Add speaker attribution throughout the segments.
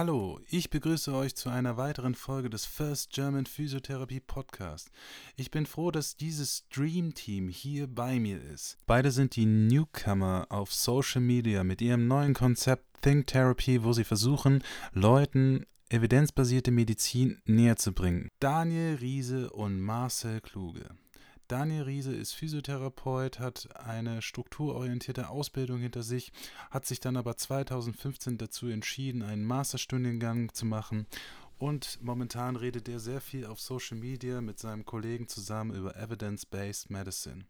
Speaker 1: Hallo, ich begrüße euch zu einer weiteren Folge des First German Physiotherapie Podcast. Ich bin froh, dass dieses Dream Team hier bei mir ist. Beide sind die Newcomer auf Social Media mit ihrem neuen Konzept Think Therapy, wo sie versuchen, Leuten evidenzbasierte Medizin näher zu bringen. Daniel Riese und Marcel Kluge. Daniel Riese ist Physiotherapeut, hat eine strukturorientierte Ausbildung hinter sich, hat sich dann aber 2015 dazu entschieden, einen Masterstudiengang zu machen und momentan redet er sehr viel auf Social Media mit seinem Kollegen zusammen über Evidence-Based Medicine.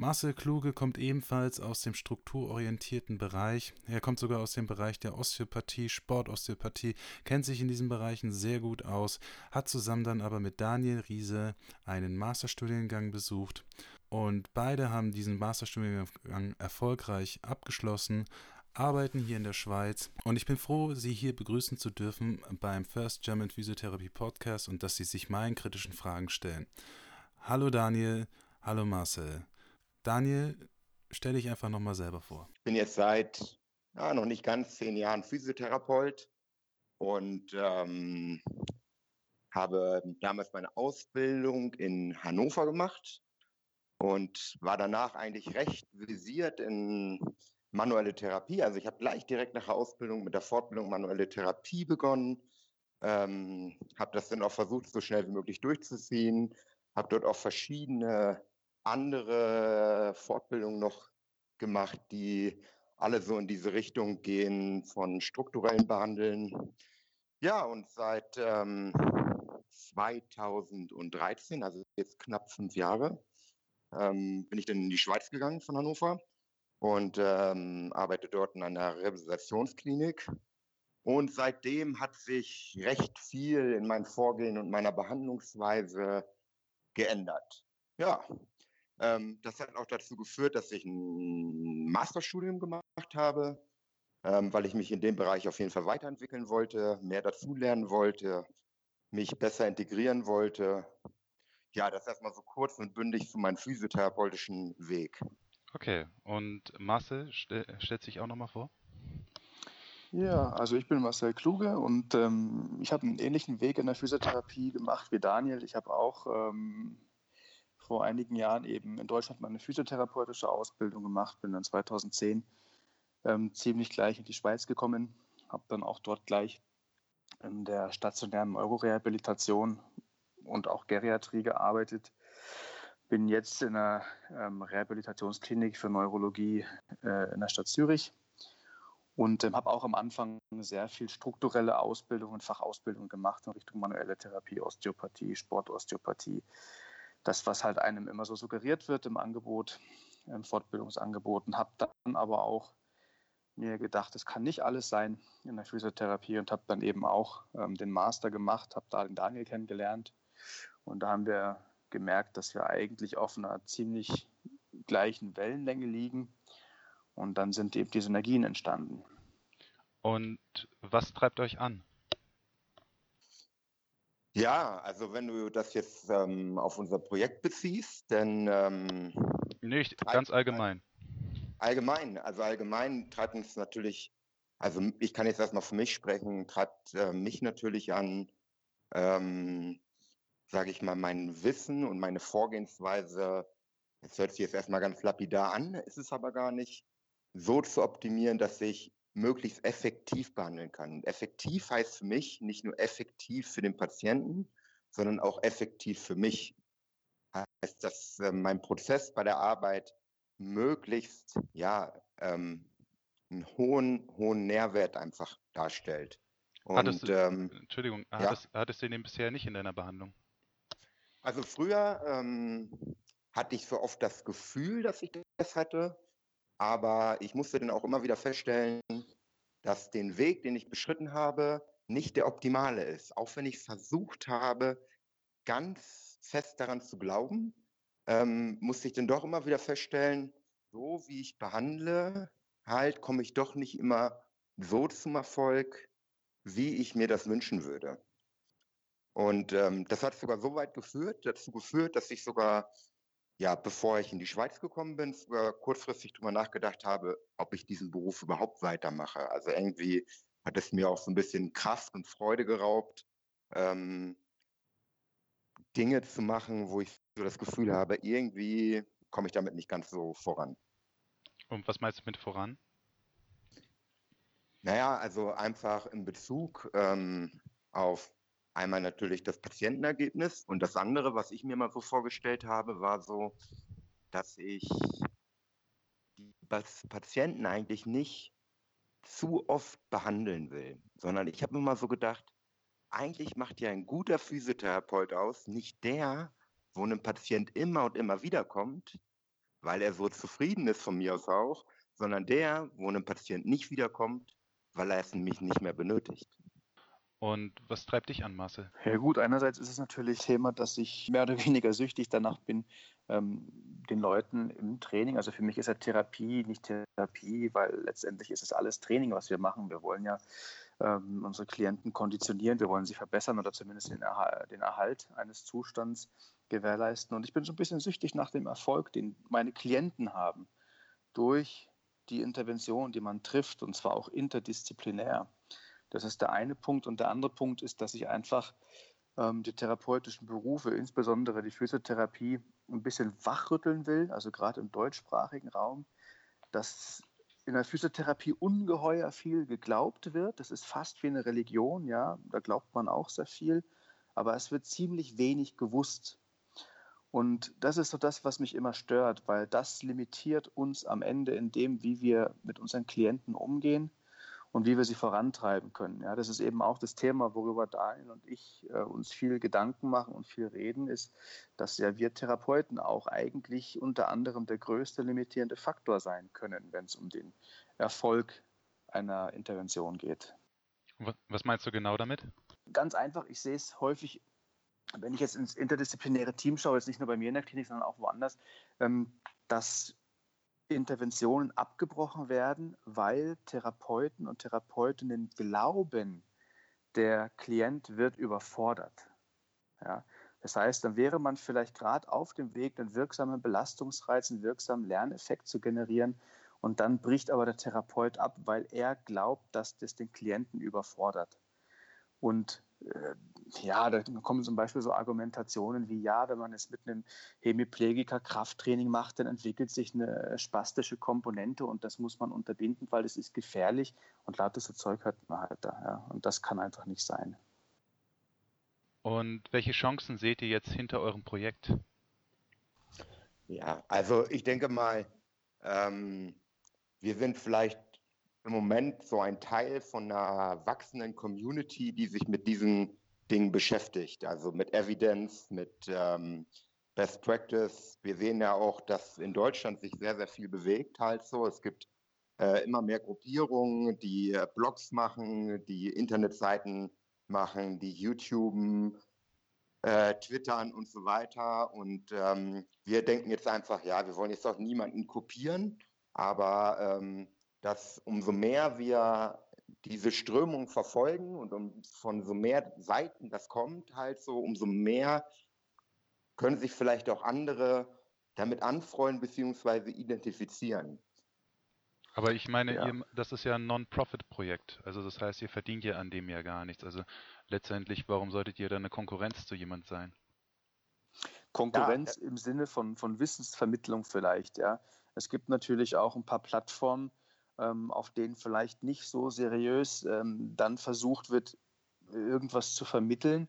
Speaker 1: Marcel Kluge kommt ebenfalls aus dem strukturorientierten Bereich. Er kommt sogar aus dem Bereich der Osteopathie, Sportosteopathie, kennt sich in diesen Bereichen sehr gut aus, hat zusammen dann aber mit Daniel Riese einen Masterstudiengang besucht und beide haben diesen Masterstudiengang erfolgreich abgeschlossen, arbeiten hier in der Schweiz und ich bin froh, Sie hier begrüßen zu dürfen beim First German Physiotherapy Podcast und dass Sie sich meinen kritischen Fragen stellen. Hallo Daniel, hallo Marcel. Daniel, stell dich einfach nochmal selber vor.
Speaker 2: Ich bin jetzt seit ja, noch nicht ganz zehn Jahren Physiotherapeut und ähm, habe damals meine Ausbildung in Hannover gemacht und war danach eigentlich recht visiert in manuelle Therapie. Also ich habe gleich direkt nach der Ausbildung mit der Fortbildung manuelle Therapie begonnen, ähm, habe das dann auch versucht, so schnell wie möglich durchzuziehen, habe dort auch verschiedene andere Fortbildungen noch gemacht, die alle so in diese Richtung gehen von strukturellen Behandeln. Ja, und seit ähm, 2013, also jetzt knapp fünf Jahre, ähm, bin ich dann in die Schweiz gegangen von Hannover und ähm, arbeite dort in einer Rehabilitationsklinik. Und seitdem hat sich recht viel in meinem Vorgehen und meiner Behandlungsweise geändert. Ja, ähm, das hat auch dazu geführt, dass ich ein Masterstudium gemacht habe, ähm, weil ich mich in dem Bereich auf jeden Fall weiterentwickeln wollte, mehr dazulernen wollte, mich besser integrieren wollte. Ja, das erstmal so kurz und bündig zu meinem physiotherapeutischen Weg.
Speaker 1: Okay, und Marcel st stellt sich auch nochmal vor.
Speaker 3: Ja, also ich bin Marcel Kluge und ähm, ich habe einen ähnlichen Weg in der Physiotherapie gemacht wie Daniel. Ich habe auch ähm, vor einigen Jahren eben in Deutschland meine physiotherapeutische Ausbildung gemacht, bin dann 2010 ähm, ziemlich gleich in die Schweiz gekommen, habe dann auch dort gleich in der stationären Neurorehabilitation und auch Geriatrie gearbeitet. Bin jetzt in einer ähm, Rehabilitationsklinik für Neurologie äh, in der Stadt Zürich und ähm, habe auch am Anfang sehr viel strukturelle Ausbildung und Fachausbildung gemacht in Richtung manuelle Therapie, Osteopathie, Sportosteopathie, das, was halt einem immer so suggeriert wird im Angebot, im Fortbildungsangeboten. Habe dann aber auch mir gedacht, es kann nicht alles sein in der Physiotherapie und habe dann eben auch ähm, den Master gemacht, habe da den Daniel kennengelernt und da haben wir gemerkt, dass wir eigentlich auf einer ziemlich gleichen Wellenlänge liegen und dann sind eben die Synergien entstanden.
Speaker 1: Und was treibt euch an?
Speaker 2: Ja, also wenn du das jetzt ähm, auf unser Projekt beziehst, dann. Ähm,
Speaker 1: Nicht ganz allgemein.
Speaker 2: Allgemein, also allgemein treibt uns natürlich, also ich kann jetzt erstmal für mich sprechen, treibt äh, mich natürlich an, ähm, sage ich mal, mein Wissen und meine Vorgehensweise, das hört sich jetzt erstmal ganz lapidar an, ist es aber gar nicht, so zu optimieren, dass ich möglichst effektiv behandeln kann. Effektiv heißt für mich nicht nur effektiv für den Patienten, sondern auch effektiv für mich. Heißt, dass äh, mein Prozess bei der Arbeit möglichst ja, ähm, einen hohen, hohen Nährwert einfach darstellt.
Speaker 1: Und, hattest du, ähm, Entschuldigung, ja. hattest, hattest du den bisher nicht in deiner Behandlung?
Speaker 2: Also früher ähm, hatte ich so oft das Gefühl, dass ich das hatte. Aber ich musste dann auch immer wieder feststellen, dass den Weg, den ich beschritten habe, nicht der optimale ist. Auch wenn ich versucht habe, ganz fest daran zu glauben, ähm, musste ich dann doch immer wieder feststellen, so wie ich behandle, halt komme ich doch nicht immer so zum Erfolg, wie ich mir das wünschen würde. Und ähm, das hat sogar so weit geführt, dazu geführt, dass ich sogar ja, bevor ich in die Schweiz gekommen bin, sogar kurzfristig darüber nachgedacht habe, ob ich diesen Beruf überhaupt weitermache. Also irgendwie hat es mir auch so ein bisschen Kraft und Freude geraubt, ähm, Dinge zu machen, wo ich so das Gefühl habe, irgendwie komme ich damit nicht ganz so voran.
Speaker 4: Und was meinst du mit voran?
Speaker 2: Naja, also einfach in Bezug ähm, auf einmal natürlich das Patientenergebnis und das andere, was ich mir mal so vorgestellt habe, war so, dass ich die Patienten eigentlich nicht zu oft behandeln will, sondern ich habe mir mal so gedacht, eigentlich macht ja ein guter Physiotherapeut aus, nicht der, wo ein Patient immer und immer wieder kommt, weil er so zufrieden ist von mir aus auch, sondern der, wo ein Patient nicht wiederkommt, weil er es nämlich nicht mehr benötigt.
Speaker 4: Und was treibt dich an, Marcel?
Speaker 3: Ja gut, einerseits ist es natürlich Thema, dass ich mehr oder weniger süchtig danach bin, ähm, den Leuten im Training, also für mich ist ja Therapie nicht Therapie, weil letztendlich ist es alles Training, was wir machen. Wir wollen ja ähm, unsere Klienten konditionieren, wir wollen sie verbessern oder zumindest den, Erhal den Erhalt eines Zustands gewährleisten. Und ich bin so ein bisschen süchtig nach dem Erfolg, den meine Klienten haben durch die Intervention, die man trifft, und zwar auch interdisziplinär. Das ist der eine Punkt. Und der andere Punkt ist, dass ich einfach ähm, die therapeutischen Berufe, insbesondere die Physiotherapie, ein bisschen wachrütteln will, also gerade im deutschsprachigen Raum, dass in der Physiotherapie ungeheuer viel geglaubt wird. Das ist fast wie eine Religion, ja, da glaubt man auch sehr viel, aber es wird ziemlich wenig gewusst. Und das ist so das, was mich immer stört, weil das limitiert uns am Ende in dem, wie wir mit unseren Klienten umgehen und wie wir sie vorantreiben können. Ja, das ist eben auch das Thema, worüber Daniel und ich äh, uns viel Gedanken machen und viel reden, ist, dass ja wir Therapeuten auch eigentlich unter anderem der größte limitierende Faktor sein können, wenn es um den Erfolg einer Intervention geht.
Speaker 4: Was meinst du genau damit?
Speaker 3: Ganz einfach, ich sehe es häufig, wenn ich jetzt ins interdisziplinäre Team schaue, jetzt nicht nur bei mir in der Klinik, sondern auch woanders, ähm, dass Interventionen abgebrochen werden, weil Therapeuten und Therapeutinnen glauben, der Klient wird überfordert. Ja, das heißt, dann wäre man vielleicht gerade auf dem Weg, einen wirksamen Belastungsreiz, einen wirksamen Lerneffekt zu generieren. Und dann bricht aber der Therapeut ab, weil er glaubt, dass das den Klienten überfordert. Und ja, da kommen zum Beispiel so Argumentationen wie, ja, wenn man es mit einem Hemiplegiker Krafttraining macht, dann entwickelt sich eine spastische Komponente und das muss man unterbinden, weil es ist gefährlich und lauter so Zeug hört man halt da. Ja. Und das kann einfach nicht sein.
Speaker 4: Und welche Chancen seht ihr jetzt hinter eurem Projekt?
Speaker 2: Ja, also ich denke mal, ähm, wir sind vielleicht im Moment so ein Teil von einer wachsenden Community, die sich mit diesen Dingen beschäftigt, also mit Evidence, mit ähm, Best Practice. Wir sehen ja auch, dass in Deutschland sich sehr, sehr viel bewegt halt so. Es gibt äh, immer mehr Gruppierungen, die äh, Blogs machen, die Internetseiten machen, die YouTuben, äh, Twittern und so weiter. Und ähm, wir denken jetzt einfach, ja, wir wollen jetzt auch niemanden kopieren, aber ähm, dass umso mehr wir diese Strömung verfolgen und um, von so mehr Seiten das kommt, halt so, umso mehr können sich vielleicht auch andere damit anfreuen bzw. identifizieren.
Speaker 4: Aber ich meine, ja. ihr, das ist ja ein Non-Profit-Projekt. Also das heißt, ihr verdient ja an dem ja gar nichts. Also letztendlich, warum solltet ihr dann eine Konkurrenz zu jemand sein?
Speaker 3: Konkurrenz ja. im Sinne von, von Wissensvermittlung vielleicht, ja. Es gibt natürlich auch ein paar Plattformen, auf denen vielleicht nicht so seriös ähm, dann versucht wird, irgendwas zu vermitteln.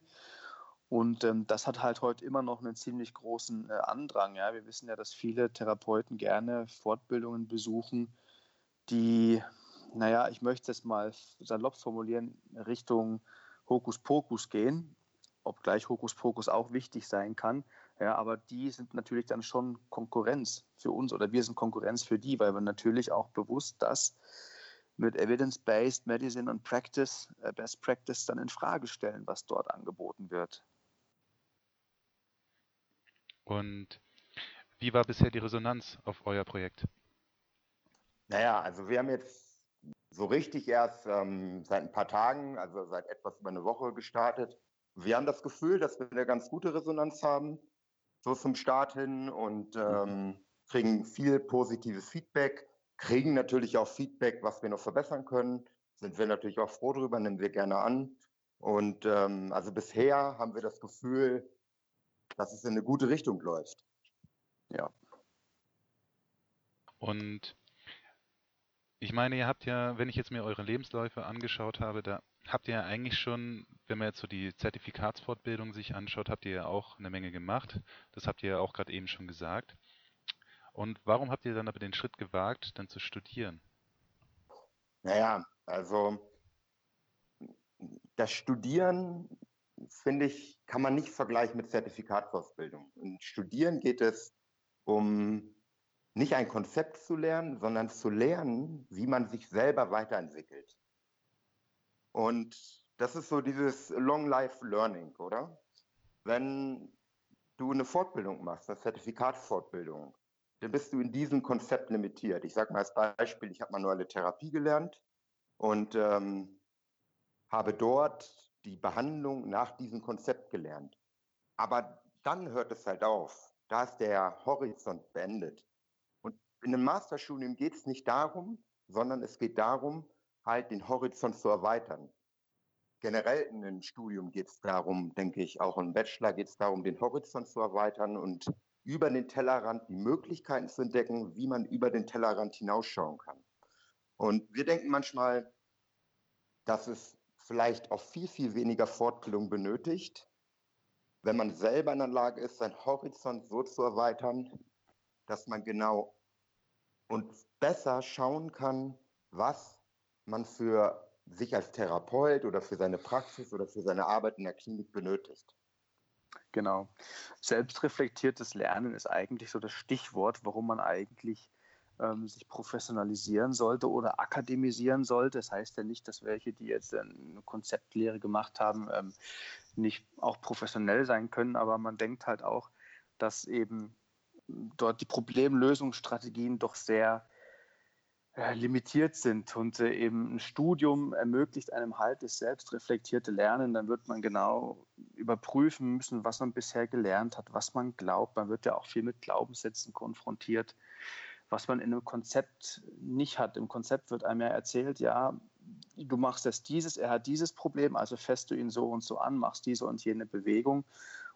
Speaker 3: Und ähm, das hat halt heute immer noch einen ziemlich großen äh, Andrang. Ja? Wir wissen ja, dass viele Therapeuten gerne Fortbildungen besuchen, die, naja, ich möchte es mal salopp formulieren, Richtung Hokuspokus gehen, obgleich Hokuspokus auch wichtig sein kann. Ja, aber die sind natürlich dann schon Konkurrenz für uns oder wir sind Konkurrenz für die, weil wir natürlich auch bewusst das mit Evidence-Based Medicine und Practice, äh, Best Practice dann in Frage stellen, was dort angeboten wird.
Speaker 4: Und wie war bisher die Resonanz auf euer Projekt?
Speaker 2: Naja, also wir haben jetzt so richtig erst ähm, seit ein paar Tagen, also seit etwas über eine Woche gestartet. Wir haben das Gefühl, dass wir eine ganz gute Resonanz haben so zum Start hin und mhm. ähm, kriegen viel positives Feedback, kriegen natürlich auch Feedback, was wir noch verbessern können, sind wir natürlich auch froh drüber, nehmen wir gerne an. Und ähm, also bisher haben wir das Gefühl, dass es in eine gute Richtung läuft.
Speaker 3: Ja.
Speaker 4: Und ich meine, ihr habt ja, wenn ich jetzt mir eure Lebensläufe angeschaut habe, da habt ihr ja eigentlich schon, wenn man jetzt so die Zertifikatsfortbildung sich anschaut, habt ihr ja auch eine Menge gemacht. Das habt ihr ja auch gerade eben schon gesagt. Und warum habt ihr dann aber den Schritt gewagt, dann zu studieren?
Speaker 2: Naja, also das Studieren, finde ich, kann man nicht vergleichen mit Zertifikatsfortbildung. In Studieren geht es um nicht ein Konzept zu lernen, sondern zu lernen, wie man sich selber weiterentwickelt. Und das ist so dieses Long Life Learning, oder? Wenn du eine Fortbildung machst, eine Zertifikatsfortbildung, dann bist du in diesem Konzept limitiert. Ich sage mal als Beispiel, ich habe manuelle Therapie gelernt und ähm, habe dort die Behandlung nach diesem Konzept gelernt. Aber dann hört es halt auf. Da ist der Horizont beendet. Und in einem Masterstudium geht es nicht darum, sondern es geht darum, halt den Horizont zu erweitern. Generell in einem Studium geht es darum, denke ich, auch im Bachelor geht es darum, den Horizont zu erweitern und über den Tellerrand die Möglichkeiten zu entdecken, wie man über den Tellerrand hinausschauen kann. Und wir denken manchmal, dass es vielleicht auch viel, viel weniger Fortbildung benötigt, wenn man selber in der Lage ist, seinen Horizont so zu erweitern, dass man genau und besser schauen kann, was man für sich als Therapeut oder für seine Praxis oder für seine Arbeit in der Klinik benötigt.
Speaker 3: Genau. Selbstreflektiertes Lernen ist eigentlich so das Stichwort, warum man eigentlich ähm, sich professionalisieren sollte oder akademisieren sollte. Das heißt ja nicht, dass welche, die jetzt eine Konzeptlehre gemacht haben, ähm, nicht auch professionell sein können, aber man denkt halt auch, dass eben dort die Problemlösungsstrategien doch sehr äh, limitiert sind und äh, eben ein Studium ermöglicht einem halt das selbstreflektierte Lernen, dann wird man genau überprüfen müssen, was man bisher gelernt hat, was man glaubt. Man wird ja auch viel mit Glaubenssätzen konfrontiert, was man in einem Konzept nicht hat. Im Konzept wird einem ja erzählt, ja, du machst jetzt dieses, er hat dieses Problem, also fässt du ihn so und so an, machst diese und jene Bewegung.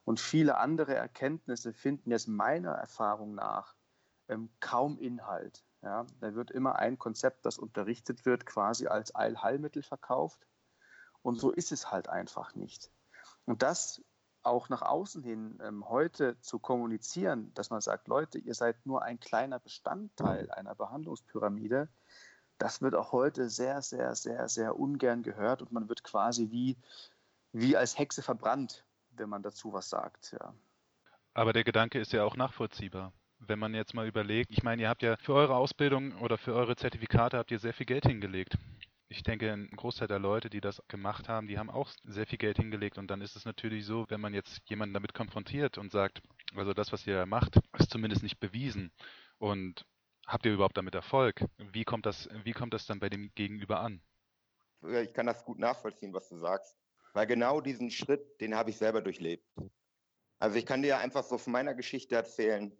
Speaker 3: Und viele andere Erkenntnisse finden jetzt meiner Erfahrung nach ähm, kaum Inhalt. Ja, da wird immer ein Konzept, das unterrichtet wird, quasi als Eilheilmittel verkauft. Und so ist es halt einfach nicht. Und das auch nach außen hin ähm, heute zu kommunizieren, dass man sagt, Leute, ihr seid nur ein kleiner Bestandteil einer Behandlungspyramide, das wird auch heute sehr, sehr, sehr, sehr ungern gehört und man wird quasi wie, wie als Hexe verbrannt, wenn man dazu was sagt. Ja.
Speaker 4: Aber der Gedanke ist ja auch nachvollziehbar wenn man jetzt mal überlegt, ich meine, ihr habt ja für eure Ausbildung oder für eure Zertifikate habt ihr sehr viel Geld hingelegt. Ich denke, ein Großteil der Leute, die das gemacht haben, die haben auch sehr viel Geld hingelegt. Und dann ist es natürlich so, wenn man jetzt jemanden damit konfrontiert und sagt, also das, was ihr macht, ist zumindest nicht bewiesen. Und habt ihr überhaupt damit Erfolg? Wie kommt das, wie kommt das dann bei dem Gegenüber an?
Speaker 2: Ich kann das gut nachvollziehen, was du sagst. Weil genau diesen Schritt, den habe ich selber durchlebt. Also ich kann dir einfach so von meiner Geschichte erzählen.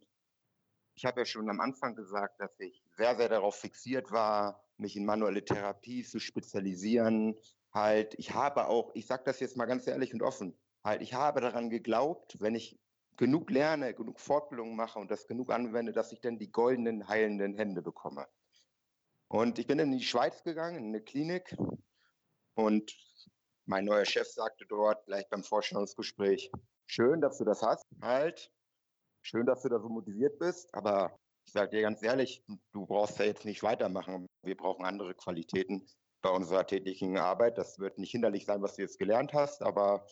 Speaker 2: Ich habe ja schon am Anfang gesagt, dass ich sehr, sehr darauf fixiert war, mich in manuelle Therapie zu spezialisieren. Halt, ich habe auch, ich sage das jetzt mal ganz ehrlich und offen, halt, ich habe daran geglaubt, wenn ich genug lerne, genug Fortbildungen mache und das genug anwende, dass ich dann die goldenen, heilenden Hände bekomme. Und ich bin in die Schweiz gegangen, in eine Klinik und mein neuer Chef sagte dort gleich beim Vorstellungsgespräch, schön, dass du das hast, halt, schön, dass du da so motiviert bist, aber ich sage dir ganz ehrlich, du brauchst ja jetzt nicht weitermachen. Wir brauchen andere Qualitäten bei unserer täglichen Arbeit. Das wird nicht hinderlich sein, was du jetzt gelernt hast, aber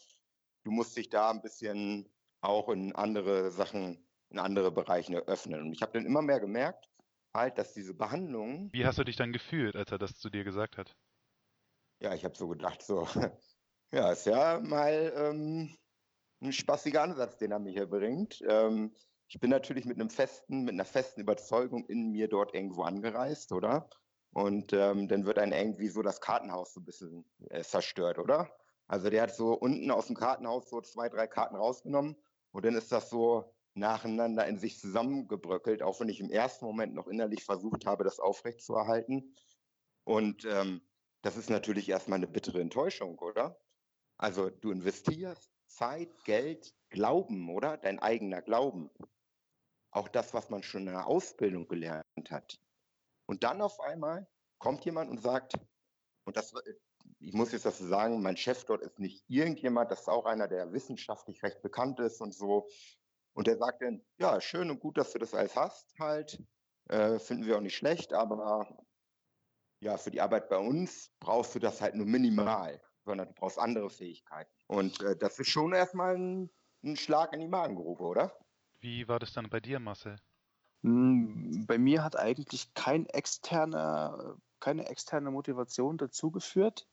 Speaker 2: du musst dich da ein bisschen auch in andere Sachen, in andere Bereiche öffnen. Und ich habe dann immer mehr gemerkt, halt, dass diese Behandlung.
Speaker 4: Wie hast du dich dann gefühlt, als er das zu dir gesagt hat?
Speaker 2: Ja, ich habe so gedacht, so, ja, ist ja mal ähm, ein spaßiger Ansatz, den er mir hier bringt. Ähm, ich bin natürlich mit einem festen, mit einer festen Überzeugung in mir dort irgendwo angereist, oder? Und ähm, dann wird dann irgendwie so das Kartenhaus so ein bisschen äh, zerstört, oder? Also der hat so unten aus dem Kartenhaus so zwei, drei Karten rausgenommen und dann ist das so nacheinander in sich zusammengebröckelt, auch wenn ich im ersten Moment noch innerlich versucht habe, das aufrechtzuerhalten. Und ähm, das ist natürlich erstmal eine bittere Enttäuschung, oder? Also du investierst Zeit, Geld, Glauben, oder? Dein eigener Glauben. Auch das, was man schon in der Ausbildung gelernt hat. Und dann auf einmal kommt jemand und sagt, und das, ich muss jetzt dazu sagen, mein Chef dort ist nicht irgendjemand, das ist auch einer, der wissenschaftlich recht bekannt ist und so. Und der sagt dann, ja, schön und gut, dass du das alles hast, halt. Äh, finden wir auch nicht schlecht, aber ja, für die Arbeit bei uns brauchst du das halt nur minimal, sondern du brauchst andere Fähigkeiten. Und äh, das ist schon erstmal ein, ein Schlag in die Magengrube, oder?
Speaker 4: Wie war das dann bei dir, Marcel?
Speaker 3: Hm, bei mir hat eigentlich kein externer, keine externe Motivation dazu geführt,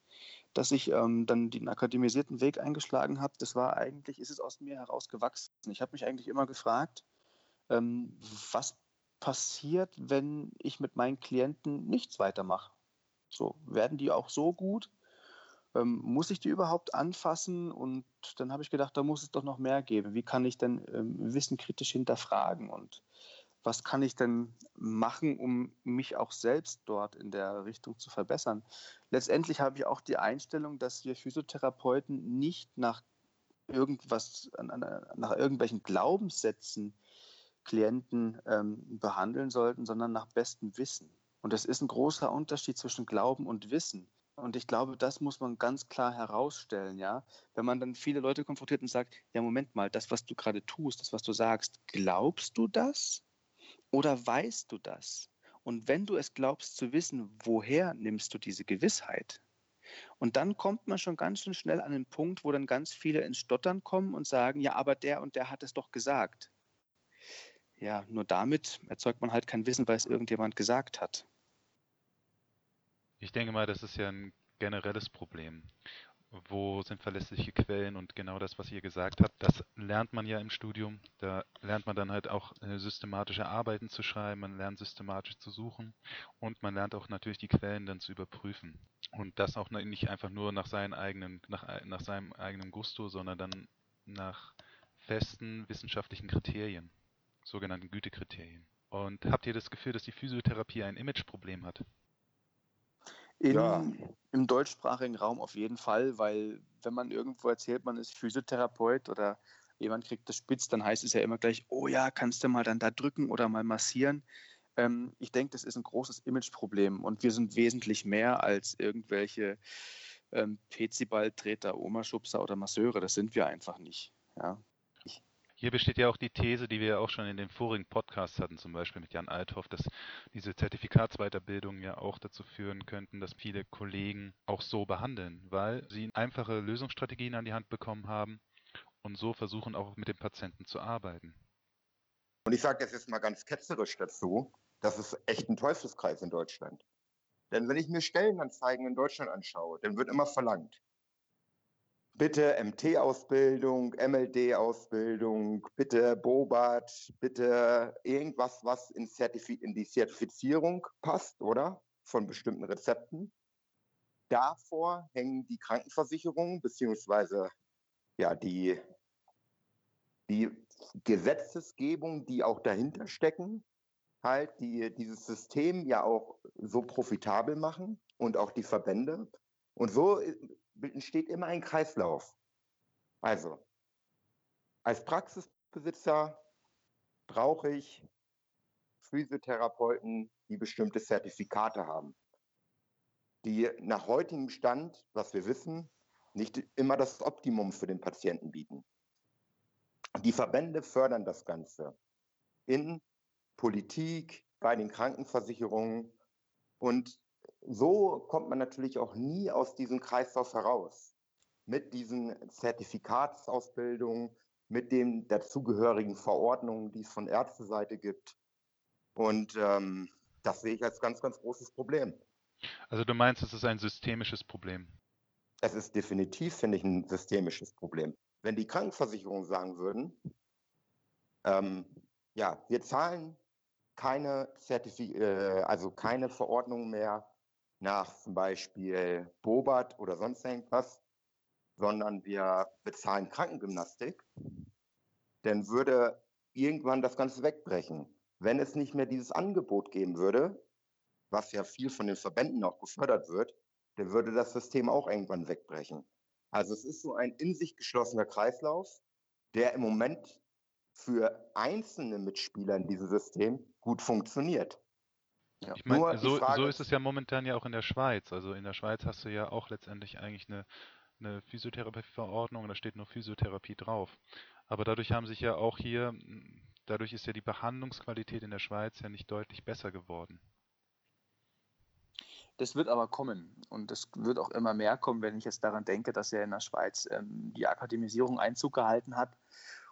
Speaker 3: dass ich ähm, dann den akademisierten Weg eingeschlagen habe. Das war eigentlich, ist es aus mir heraus gewachsen. Ich habe mich eigentlich immer gefragt, ähm, was passiert, wenn ich mit meinen Klienten nichts weitermache? So, werden die auch so gut? Ähm, muss ich die überhaupt anfassen? Und dann habe ich gedacht, da muss es doch noch mehr geben. Wie kann ich denn ähm, Wissen kritisch hinterfragen? Und was kann ich denn machen, um mich auch selbst dort in der Richtung zu verbessern? Letztendlich habe ich auch die Einstellung, dass wir Physiotherapeuten nicht nach irgendwas, nach irgendwelchen Glaubenssätzen Klienten ähm, behandeln sollten, sondern nach bestem Wissen. Und das ist ein großer Unterschied zwischen Glauben und Wissen. Und ich glaube, das muss man ganz klar herausstellen, ja. Wenn man dann viele Leute konfrontiert und sagt, ja, Moment mal, das, was du gerade tust, das, was du sagst, glaubst du das oder weißt du das? Und wenn du es glaubst zu wissen, woher nimmst du diese Gewissheit? Und dann kommt man schon ganz schön schnell an den Punkt, wo dann ganz viele ins Stottern kommen und sagen, ja, aber der und der hat es doch gesagt. Ja, nur damit erzeugt man halt kein Wissen, weil es irgendjemand gesagt hat.
Speaker 4: Ich denke mal, das ist ja ein generelles Problem. Wo sind verlässliche Quellen und genau das, was ihr gesagt habt, das lernt man ja im Studium. Da lernt man dann halt auch äh, systematische Arbeiten zu schreiben, man lernt systematisch zu suchen und man lernt auch natürlich die Quellen dann zu überprüfen. Und das auch nicht einfach nur nach seinen eigenen, nach, nach seinem eigenen Gusto, sondern dann nach festen wissenschaftlichen Kriterien, sogenannten Gütekriterien. Und habt ihr das Gefühl, dass die Physiotherapie ein Imageproblem hat?
Speaker 3: In, ja. Im deutschsprachigen Raum auf jeden Fall, weil wenn man irgendwo erzählt, man ist Physiotherapeut oder jemand kriegt das spitz, dann heißt es ja immer gleich, oh ja, kannst du mal dann da drücken oder mal massieren. Ähm, ich denke, das ist ein großes Imageproblem und wir sind wesentlich mehr als irgendwelche ähm, Peziball-Treter, Omaschubser oder Masseure. Das sind wir einfach nicht. Ja.
Speaker 4: Hier besteht ja auch die These, die wir ja auch schon in den vorigen Podcasts hatten, zum Beispiel mit Jan Althoff, dass diese Zertifikatsweiterbildungen ja auch dazu führen könnten, dass viele Kollegen auch so behandeln, weil sie einfache Lösungsstrategien an die Hand bekommen haben und so versuchen auch mit dem Patienten zu arbeiten.
Speaker 2: Und ich sage das jetzt mal ganz ketzerisch dazu, das ist echt ein Teufelskreis in Deutschland. Denn wenn ich mir Stellenanzeigen in Deutschland anschaue, dann wird immer verlangt, bitte MT-Ausbildung, MLD-Ausbildung, bitte Bobat, bitte irgendwas, was in, in, die Zertifizierung passt, oder? Von bestimmten Rezepten. Davor hängen die Krankenversicherungen beziehungsweise ja, die, die Gesetzesgebung, die auch dahinter stecken, halt die dieses System ja auch so profitabel machen und auch die Verbände. Und so entsteht immer ein Kreislauf. Also, als Praxisbesitzer brauche ich Physiotherapeuten, die bestimmte Zertifikate haben, die nach heutigem Stand, was wir wissen, nicht immer das Optimum für den Patienten bieten. Die Verbände fördern das Ganze in Politik, bei den Krankenversicherungen und so kommt man natürlich auch nie aus diesem Kreislauf heraus. Mit diesen Zertifikatsausbildungen, mit den dazugehörigen Verordnungen, die es von Ärzteseite gibt. Und ähm, das sehe ich als ganz, ganz großes Problem.
Speaker 4: Also du meinst, es ist ein systemisches Problem?
Speaker 2: Es ist definitiv, finde ich, ein systemisches Problem. Wenn die Krankenversicherungen sagen würden, ähm, ja, wir zahlen keine Zertifi äh, also keine Verordnung mehr nach zum Beispiel Bobat oder sonst irgendwas, sondern wir bezahlen Krankengymnastik, dann würde irgendwann das Ganze wegbrechen. Wenn es nicht mehr dieses Angebot geben würde, was ja viel von den Verbänden auch gefördert wird, dann würde das System auch irgendwann wegbrechen. Also es ist so ein in sich geschlossener Kreislauf, der im Moment für einzelne Mitspieler in diesem System gut funktioniert.
Speaker 4: Ja. Ich meine, so, so, ist es ja momentan ja auch in der Schweiz. Also in der Schweiz hast du ja auch letztendlich eigentlich eine, eine Physiotherapieverordnung, da steht nur Physiotherapie drauf. Aber dadurch haben sich ja auch hier, dadurch ist ja die Behandlungsqualität in der Schweiz ja nicht deutlich besser geworden.
Speaker 3: Das wird aber kommen und das wird auch immer mehr kommen, wenn ich jetzt daran denke, dass ja in der Schweiz ähm, die Akademisierung Einzug gehalten hat.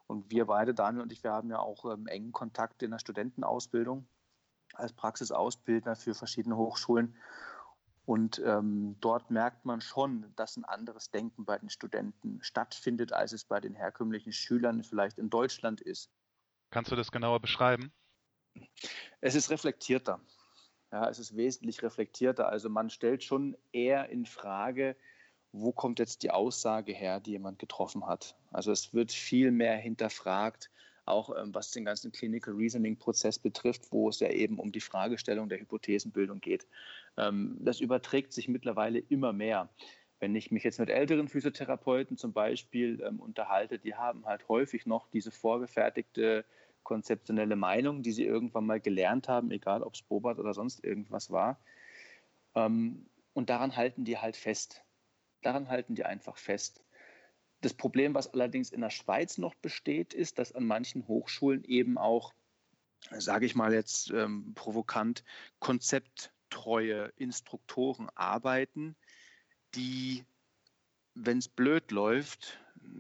Speaker 3: Und wir beide, Daniel und ich, wir haben ja auch ähm, engen Kontakt in der Studentenausbildung als Praxisausbildner für verschiedene Hochschulen. Und ähm, dort merkt man schon, dass ein anderes Denken bei den Studenten stattfindet, als es bei den herkömmlichen Schülern vielleicht in Deutschland ist.
Speaker 4: Kannst du das genauer beschreiben?
Speaker 3: Es ist reflektierter. Ja, es ist wesentlich reflektierter. Also man stellt schon eher in Frage, wo kommt jetzt die Aussage her, die jemand getroffen hat. Also es wird viel mehr hinterfragt, auch ähm, was den ganzen Clinical Reasoning-Prozess betrifft, wo es ja eben um die Fragestellung der Hypothesenbildung geht. Ähm, das überträgt sich mittlerweile immer mehr. Wenn ich mich jetzt mit älteren Physiotherapeuten zum Beispiel ähm, unterhalte, die haben halt häufig noch diese vorgefertigte konzeptionelle Meinung, die sie irgendwann mal gelernt haben, egal ob es Bobat oder sonst irgendwas war. Ähm, und daran halten die halt fest. Daran halten die einfach fest. Das Problem, was allerdings in der Schweiz noch besteht, ist, dass an manchen Hochschulen eben auch, sage ich mal jetzt ähm, provokant, konzepttreue Instruktoren arbeiten, die, wenn es blöd läuft,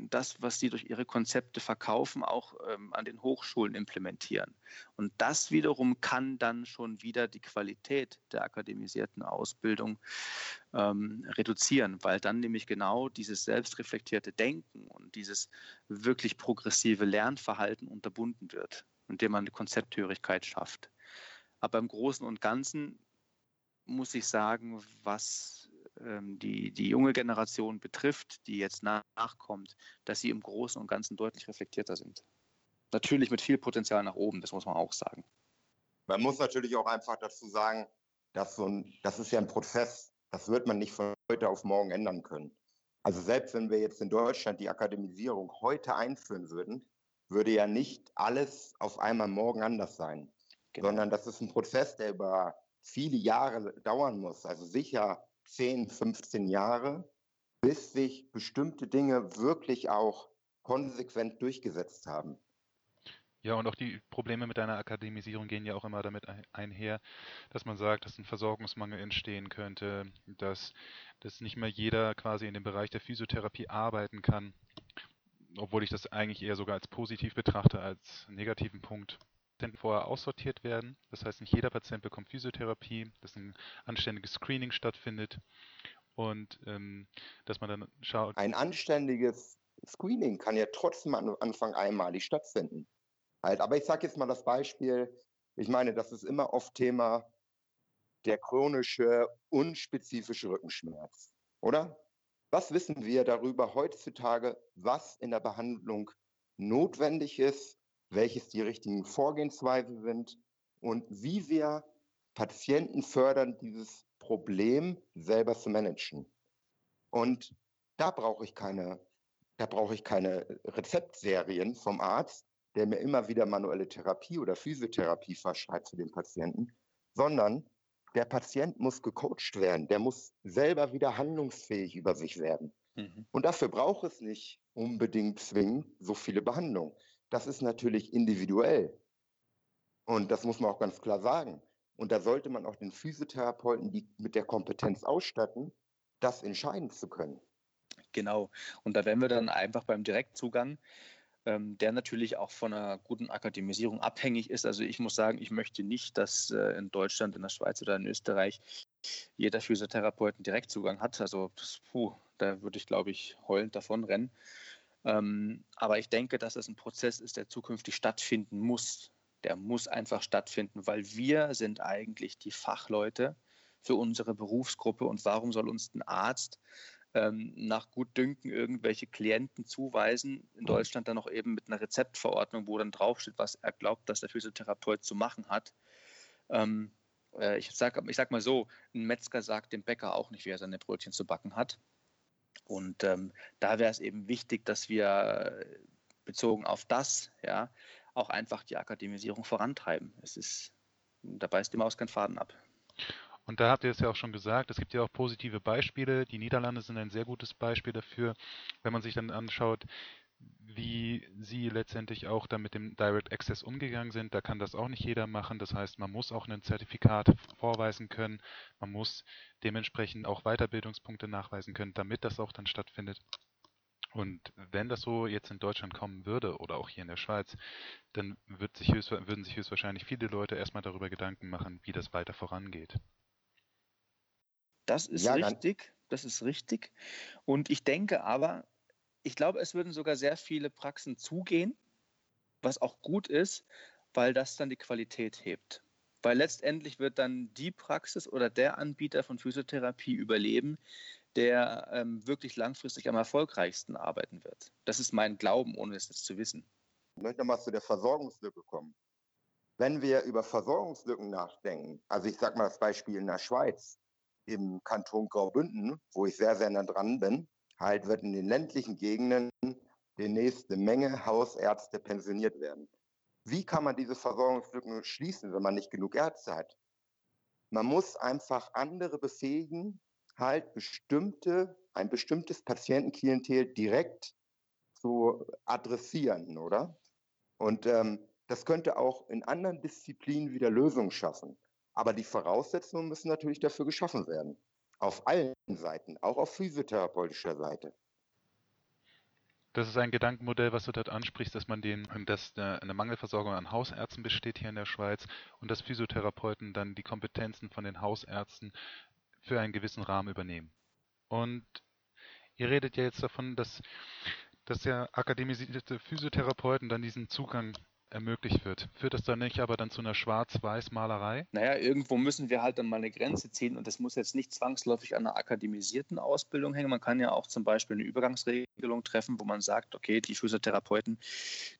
Speaker 3: das, was sie durch ihre Konzepte verkaufen, auch ähm, an den Hochschulen implementieren. Und das wiederum kann dann schon wieder die Qualität der akademisierten Ausbildung ähm, reduzieren, weil dann nämlich genau dieses selbstreflektierte Denken und dieses wirklich progressive Lernverhalten unterbunden wird, indem man eine Konzepthörigkeit schafft. Aber im Großen und Ganzen muss ich sagen, was die, die junge Generation betrifft, die jetzt nachkommt, dass sie im Großen und Ganzen deutlich reflektierter sind. Natürlich mit viel Potenzial nach oben, das muss man auch sagen.
Speaker 2: Man muss natürlich auch einfach dazu sagen, dass so ein, das ist ja ein Prozess, das wird man nicht von heute auf morgen ändern können. Also selbst wenn wir jetzt in Deutschland die Akademisierung heute einführen würden, würde ja nicht alles auf einmal morgen anders sein, genau. sondern das ist ein Prozess, der über viele Jahre dauern muss. Also sicher 10, 15 Jahre, bis sich bestimmte Dinge wirklich auch konsequent durchgesetzt haben.
Speaker 4: Ja, und auch die Probleme mit einer Akademisierung gehen ja auch immer damit einher, dass man sagt, dass ein Versorgungsmangel entstehen könnte, dass, dass nicht mehr jeder quasi in dem Bereich der Physiotherapie arbeiten kann, obwohl ich das eigentlich eher sogar als positiv betrachte, als negativen Punkt. Vorher aussortiert werden. Das heißt, nicht jeder Patient bekommt Physiotherapie, dass ein anständiges Screening stattfindet und ähm, dass man dann schaut.
Speaker 2: Ein anständiges Screening kann ja trotzdem am Anfang einmalig stattfinden. Halt, aber ich sage jetzt mal das Beispiel, ich meine, das ist immer oft Thema der chronische, unspezifische Rückenschmerz, oder? Was wissen wir darüber heutzutage, was in der Behandlung notwendig ist welches die richtigen Vorgehensweisen sind und wie wir Patienten fördern, dieses Problem selber zu managen. Und da brauche ich keine, da brauche ich keine Rezeptserien vom Arzt, der mir immer wieder manuelle Therapie oder Physiotherapie verschreibt für den Patienten, sondern der Patient muss gecoacht werden, der muss selber wieder handlungsfähig über sich werden. Mhm. Und dafür braucht es nicht unbedingt zwingend so viele Behandlungen. Das ist natürlich individuell. Und das muss man auch ganz klar sagen. Und da sollte man auch den Physiotherapeuten die mit der Kompetenz ausstatten, das entscheiden zu können.
Speaker 3: Genau. Und da wären wir dann einfach beim Direktzugang, ähm, der natürlich auch von einer guten Akademisierung abhängig ist. Also ich muss sagen, ich möchte nicht, dass äh, in Deutschland, in der Schweiz oder in Österreich jeder Physiotherapeut einen Direktzugang hat. Also das, puh, da würde ich, glaube ich, heulend davon rennen. Ähm, aber ich denke, dass es ein Prozess ist, der zukünftig stattfinden muss. Der muss einfach stattfinden, weil wir sind eigentlich die Fachleute für unsere Berufsgruppe. Und warum soll uns ein Arzt ähm, nach Gutdünken irgendwelche Klienten zuweisen, in Deutschland dann noch eben mit einer Rezeptverordnung, wo dann draufsteht, was er glaubt, dass der Physiotherapeut zu machen hat. Ähm, äh, ich, sag, ich sag mal so, ein Metzger sagt dem Bäcker auch nicht, wie er seine Brötchen zu backen hat. Und ähm, da wäre es eben wichtig, dass wir bezogen auf das, ja, auch einfach die Akademisierung vorantreiben. Es ist, da beißt die Maus keinen Faden ab.
Speaker 4: Und da habt ihr es ja auch schon gesagt, es gibt ja auch positive Beispiele. Die Niederlande sind ein sehr gutes Beispiel dafür, wenn man sich dann anschaut, wie sie letztendlich auch dann mit dem Direct Access umgegangen sind. Da kann das auch nicht jeder machen. Das heißt, man muss auch ein Zertifikat vorweisen können. Man muss dementsprechend auch Weiterbildungspunkte nachweisen können, damit das auch dann stattfindet. Und wenn das so jetzt in Deutschland kommen würde oder auch hier in der Schweiz, dann wird sich würden sich höchstwahrscheinlich viele Leute erstmal darüber Gedanken machen, wie das weiter vorangeht.
Speaker 3: Das ist ja, richtig, das ist richtig. Und ich denke aber, ich glaube, es würden sogar sehr viele Praxen zugehen, was auch gut ist, weil das dann die Qualität hebt. Weil letztendlich wird dann die Praxis oder der Anbieter von Physiotherapie überleben, der ähm, wirklich langfristig am erfolgreichsten arbeiten wird. Das ist mein Glauben, ohne es jetzt zu wissen.
Speaker 2: Ich möchte nochmal zu der Versorgungslücke kommen. Wenn wir über Versorgungslücken nachdenken, also ich sage mal das Beispiel in der Schweiz, im Kanton Graubünden, wo ich sehr, sehr nah dran bin, halt wird in den ländlichen Gegenden demnächst eine Menge Hausärzte pensioniert werden. Wie kann man diese Versorgungslücken schließen, wenn man nicht genug Ärzte hat? Man muss einfach andere befähigen, halt bestimmte, ein bestimmtes Patientenklientel direkt zu adressieren, oder? Und ähm, das könnte auch in anderen Disziplinen wieder Lösungen schaffen. Aber die Voraussetzungen müssen natürlich dafür geschaffen werden. Auf allen Seiten, auch auf physiotherapeutischer Seite.
Speaker 4: Das ist ein Gedankenmodell, was du dort ansprichst, dass man den, dass eine Mangelversorgung an Hausärzten besteht hier in der Schweiz und dass Physiotherapeuten dann die Kompetenzen von den Hausärzten für einen gewissen Rahmen übernehmen. Und ihr redet ja jetzt davon, dass, dass ja akademisierte Physiotherapeuten dann diesen Zugang ermöglicht wird. Führt das dann nicht aber dann zu einer Schwarz-Weiß-Malerei?
Speaker 3: Naja, irgendwo müssen wir halt dann mal eine Grenze ziehen und das muss jetzt nicht zwangsläufig an einer akademisierten Ausbildung hängen. Man kann ja auch zum Beispiel eine Übergangsregelung treffen, wo man sagt, okay, die Physiotherapeuten,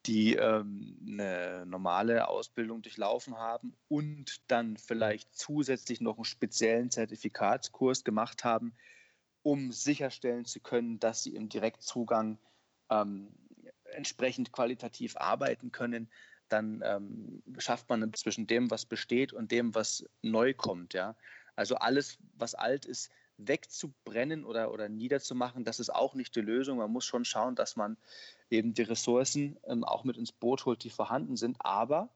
Speaker 3: die ähm, eine normale Ausbildung durchlaufen haben und dann vielleicht zusätzlich noch einen speziellen Zertifikatskurs gemacht haben, um sicherstellen zu können, dass sie im Direktzugang ähm, entsprechend qualitativ arbeiten können, dann ähm, schafft man zwischen dem, was besteht und dem, was neu kommt. Ja? Also alles, was alt ist, wegzubrennen oder, oder niederzumachen, das ist auch nicht die Lösung. Man muss schon schauen, dass man eben die Ressourcen ähm, auch mit ins Boot holt, die vorhanden sind. Aber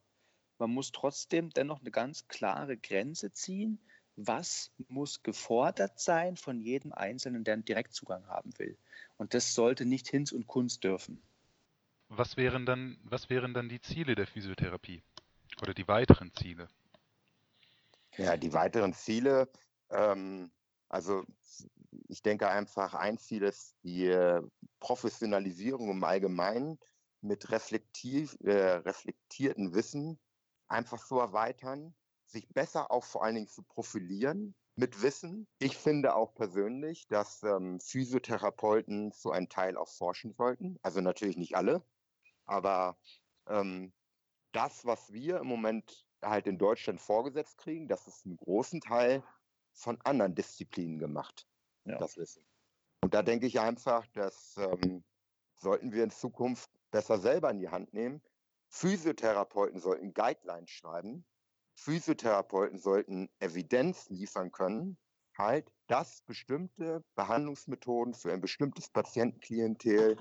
Speaker 3: man muss trotzdem dennoch eine ganz klare Grenze ziehen. Was muss gefordert sein von jedem Einzelnen, der einen Direktzugang haben will? Und das sollte nicht Hinz und Kunst dürfen.
Speaker 4: Was wären dann, was wären dann die Ziele der Physiotherapie? Oder die weiteren Ziele?
Speaker 2: Ja, die weiteren Ziele, ähm, also ich denke einfach, ein Ziel ist die Professionalisierung im Allgemeinen mit reflektiv, äh, reflektierten Wissen einfach zu erweitern, sich besser auch vor allen Dingen zu profilieren mit Wissen. Ich finde auch persönlich, dass ähm, Physiotherapeuten zu einem Teil auch forschen sollten. Also natürlich nicht alle, aber ähm, das, was wir im Moment halt in Deutschland vorgesetzt kriegen, das ist einen großen Teil von anderen Disziplinen gemacht, ja. das Wissen. Und da denke ich einfach, das ähm, sollten wir in Zukunft besser selber in die Hand nehmen. Physiotherapeuten sollten Guidelines schreiben. Physiotherapeuten sollten Evidenz liefern können, halt, dass bestimmte Behandlungsmethoden für ein bestimmtes Patientenklientel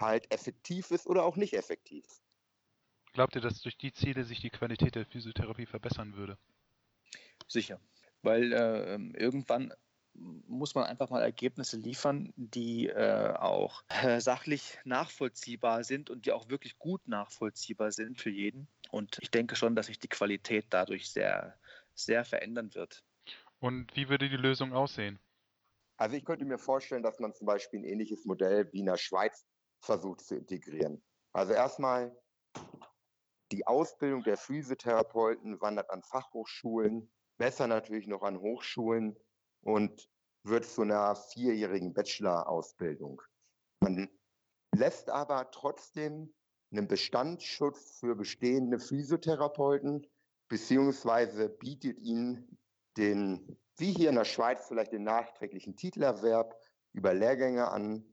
Speaker 2: halt effektiv ist oder auch nicht effektiv.
Speaker 4: Glaubt ihr, dass durch die Ziele sich die Qualität der Physiotherapie verbessern würde?
Speaker 3: Sicher, weil äh, irgendwann muss man einfach mal Ergebnisse liefern, die äh, auch äh, sachlich nachvollziehbar sind und die auch wirklich gut nachvollziehbar sind für jeden. Und ich denke schon, dass sich die Qualität dadurch sehr, sehr verändern wird.
Speaker 4: Und wie würde die Lösung aussehen?
Speaker 2: Also ich könnte mir vorstellen, dass man zum Beispiel ein ähnliches Modell wie in der Schweiz versucht zu integrieren. Also erstmal die Ausbildung der Physiotherapeuten wandert an Fachhochschulen, besser natürlich noch an Hochschulen und wird zu einer vierjährigen Bachelor-Ausbildung. Man lässt aber trotzdem einen Bestandsschutz für bestehende Physiotherapeuten beziehungsweise bietet ihnen den, wie hier in der Schweiz, vielleicht den nachträglichen Titelerwerb über Lehrgänge an,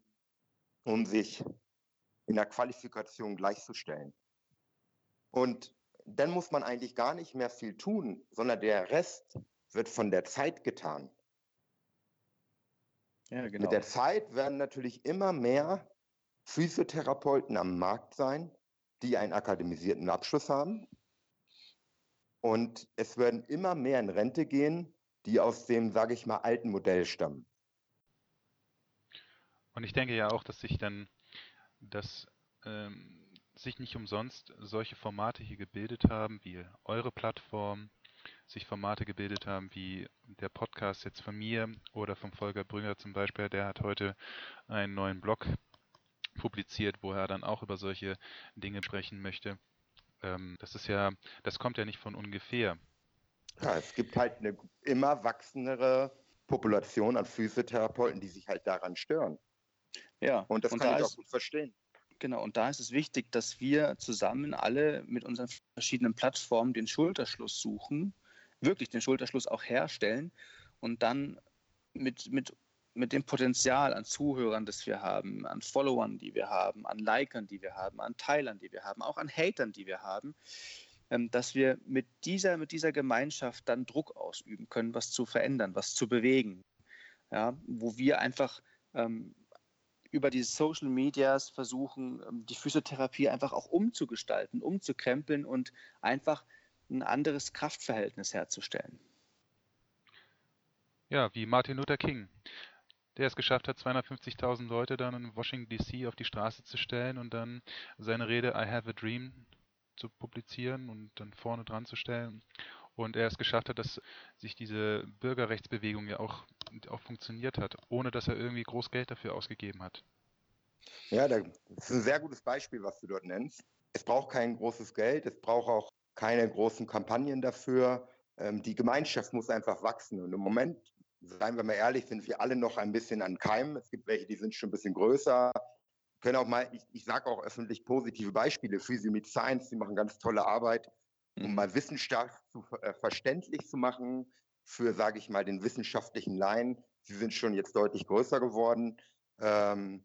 Speaker 2: um sich in der Qualifikation gleichzustellen. Und dann muss man eigentlich gar nicht mehr viel tun, sondern der Rest wird von der Zeit getan. Ja, genau. Mit der Zeit werden natürlich immer mehr Physiotherapeuten am Markt sein, die einen akademisierten Abschluss haben. Und es werden immer mehr in Rente gehen, die aus dem, sage ich mal, alten Modell stammen.
Speaker 4: Und ich denke ja auch, dass sich dann, dass ähm, sich nicht umsonst solche Formate hier gebildet haben, wie eure Plattform, sich Formate gebildet haben, wie der Podcast jetzt von mir oder von Volker Brünger zum Beispiel, der hat heute einen neuen Blog publiziert, wo er dann auch über solche Dinge sprechen möchte. Ähm, das ist ja, das kommt ja nicht von ungefähr.
Speaker 2: Ja, es gibt halt eine immer wachsendere Population an Physiotherapeuten, die sich halt daran stören.
Speaker 3: Ja, und das und kann da ich auch gut verstehen. Genau, und da ist es wichtig, dass wir zusammen alle mit unseren verschiedenen Plattformen den Schulterschluss suchen, wirklich den Schulterschluss auch herstellen und dann mit, mit, mit dem Potenzial an Zuhörern, das wir haben, an Followern, die wir haben, an Likern, die wir haben, an Teilern, die wir haben, auch an Hatern, die wir haben, ähm, dass wir mit dieser, mit dieser Gemeinschaft dann Druck ausüben können, was zu verändern, was zu bewegen. Ja, wo wir einfach ähm, über die Social Medias versuchen, ähm, die Physiotherapie einfach auch umzugestalten, umzukrempeln und einfach ein anderes Kraftverhältnis herzustellen.
Speaker 4: Ja, wie Martin Luther King, der es geschafft hat, 250.000 Leute dann in Washington DC auf die Straße zu stellen und dann seine Rede I Have a Dream zu publizieren und dann vorne dran zu stellen. Und er es geschafft hat, dass sich diese Bürgerrechtsbewegung ja auch, auch funktioniert hat, ohne dass er irgendwie groß Geld dafür ausgegeben hat.
Speaker 2: Ja, das ist ein sehr gutes Beispiel, was du dort nennst. Es braucht kein großes Geld, es braucht auch keine großen Kampagnen dafür. Ähm, die Gemeinschaft muss einfach wachsen. Und im Moment, seien wir mal ehrlich, sind wir alle noch ein bisschen an Keim. Es gibt welche, die sind schon ein bisschen größer. Können auch mal, ich, ich sage auch öffentlich positive Beispiele. Physio Meet Science, die machen ganz tolle Arbeit, um mhm. mal Wissenschaft zu, äh, verständlich zu machen für, sage ich mal, den wissenschaftlichen Laien. Sie sind schon jetzt deutlich größer geworden. Ähm,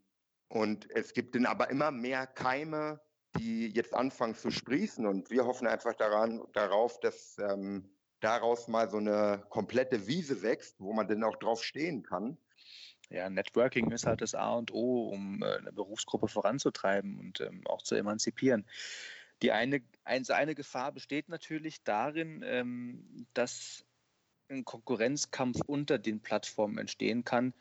Speaker 2: und es gibt dann aber immer mehr Keime, die jetzt anfangen zu sprießen. Und wir hoffen einfach daran, darauf, dass ähm, daraus mal so eine komplette Wiese wächst, wo man dann auch drauf stehen kann.
Speaker 3: Ja, Networking ist halt das A und O, um äh, eine Berufsgruppe voranzutreiben und ähm, auch zu emanzipieren. Die eine, eine Gefahr besteht natürlich darin, ähm, dass ein Konkurrenzkampf unter den Plattformen entstehen kann,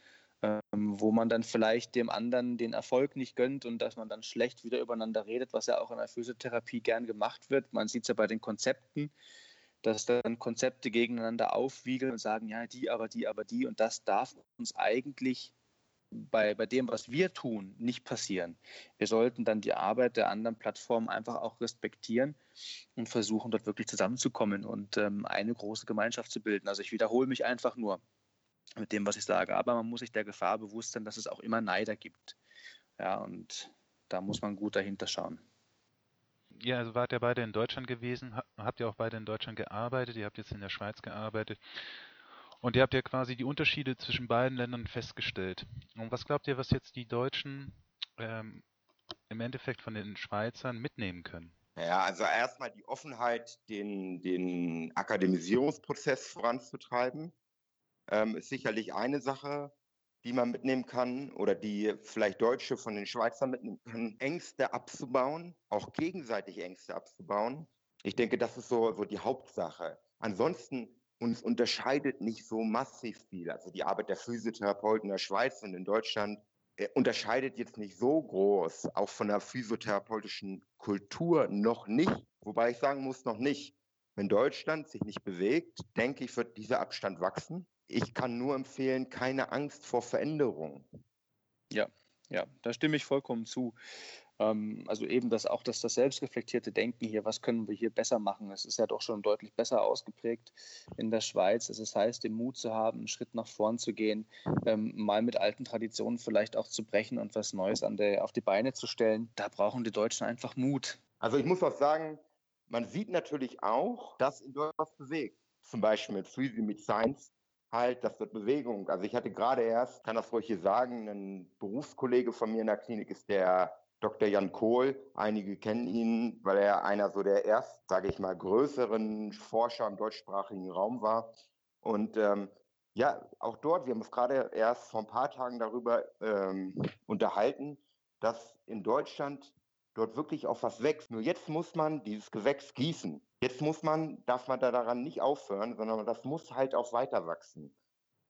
Speaker 3: ähm, wo man dann vielleicht dem anderen den Erfolg nicht gönnt und dass man dann schlecht wieder übereinander redet, was ja auch in der Physiotherapie gern gemacht wird. Man sieht es ja bei den Konzepten, dass dann Konzepte gegeneinander aufwiegeln und sagen, ja, die, aber die, aber die. Und das darf uns eigentlich bei, bei dem, was wir tun, nicht passieren. Wir sollten dann die Arbeit der anderen Plattformen einfach auch respektieren und versuchen, dort wirklich zusammenzukommen und ähm, eine große Gemeinschaft zu bilden. Also ich wiederhole mich einfach nur mit dem, was ich sage. Aber man muss sich der Gefahr bewusst sein, dass es auch immer Neider gibt. Ja, und da muss man gut dahinter schauen.
Speaker 4: Ja, also wart ihr beide in Deutschland gewesen, habt ihr auch beide in Deutschland gearbeitet, ihr habt jetzt in der Schweiz gearbeitet und ihr habt ja quasi die Unterschiede zwischen beiden Ländern festgestellt. Und was glaubt ihr, was jetzt die Deutschen ähm, im Endeffekt von den Schweizern mitnehmen können?
Speaker 2: Ja, also erstmal die Offenheit, den, den Akademisierungsprozess voranzutreiben ähm, ist sicherlich eine Sache, die man mitnehmen kann oder die vielleicht Deutsche von den Schweizern mitnehmen können, Ängste abzubauen, auch gegenseitig Ängste abzubauen. Ich denke, das ist so, so die Hauptsache. Ansonsten uns unterscheidet nicht so massiv viel. Also die Arbeit der Physiotherapeuten in der Schweiz und in Deutschland äh, unterscheidet jetzt nicht so groß, auch von der physiotherapeutischen Kultur noch nicht. Wobei ich sagen muss, noch nicht. Wenn Deutschland sich nicht bewegt, denke ich, wird dieser Abstand wachsen ich kann nur empfehlen, keine Angst vor Veränderung.
Speaker 3: Ja, ja, da stimme ich vollkommen zu. Ähm, also eben das auch das, das selbstreflektierte Denken hier, was können wir hier besser machen? Es ist ja doch schon deutlich besser ausgeprägt in der Schweiz. Es heißt, den Mut zu haben, einen Schritt nach vorn zu gehen, ähm, mal mit alten Traditionen vielleicht auch zu brechen und was Neues an der, auf die Beine zu stellen. Da brauchen die Deutschen einfach Mut.
Speaker 2: Also ich muss auch sagen, man sieht natürlich auch, dass in Deutschland was bewegt. Zum Beispiel mit Freezy mit Science halt, das wird Bewegung. Also ich hatte gerade erst, kann das ruhig hier sagen, ein Berufskollege von mir in der Klinik ist der Dr. Jan Kohl. Einige kennen ihn, weil er einer so der erst, sage ich mal, größeren Forscher im deutschsprachigen Raum war. Und ähm, ja, auch dort, wir haben uns gerade erst vor ein paar Tagen darüber ähm, unterhalten, dass in Deutschland dort wirklich auch was wächst. Nur jetzt muss man dieses Gewächs gießen. Jetzt muss man, darf man da daran nicht aufhören, sondern das muss halt auch weiter wachsen.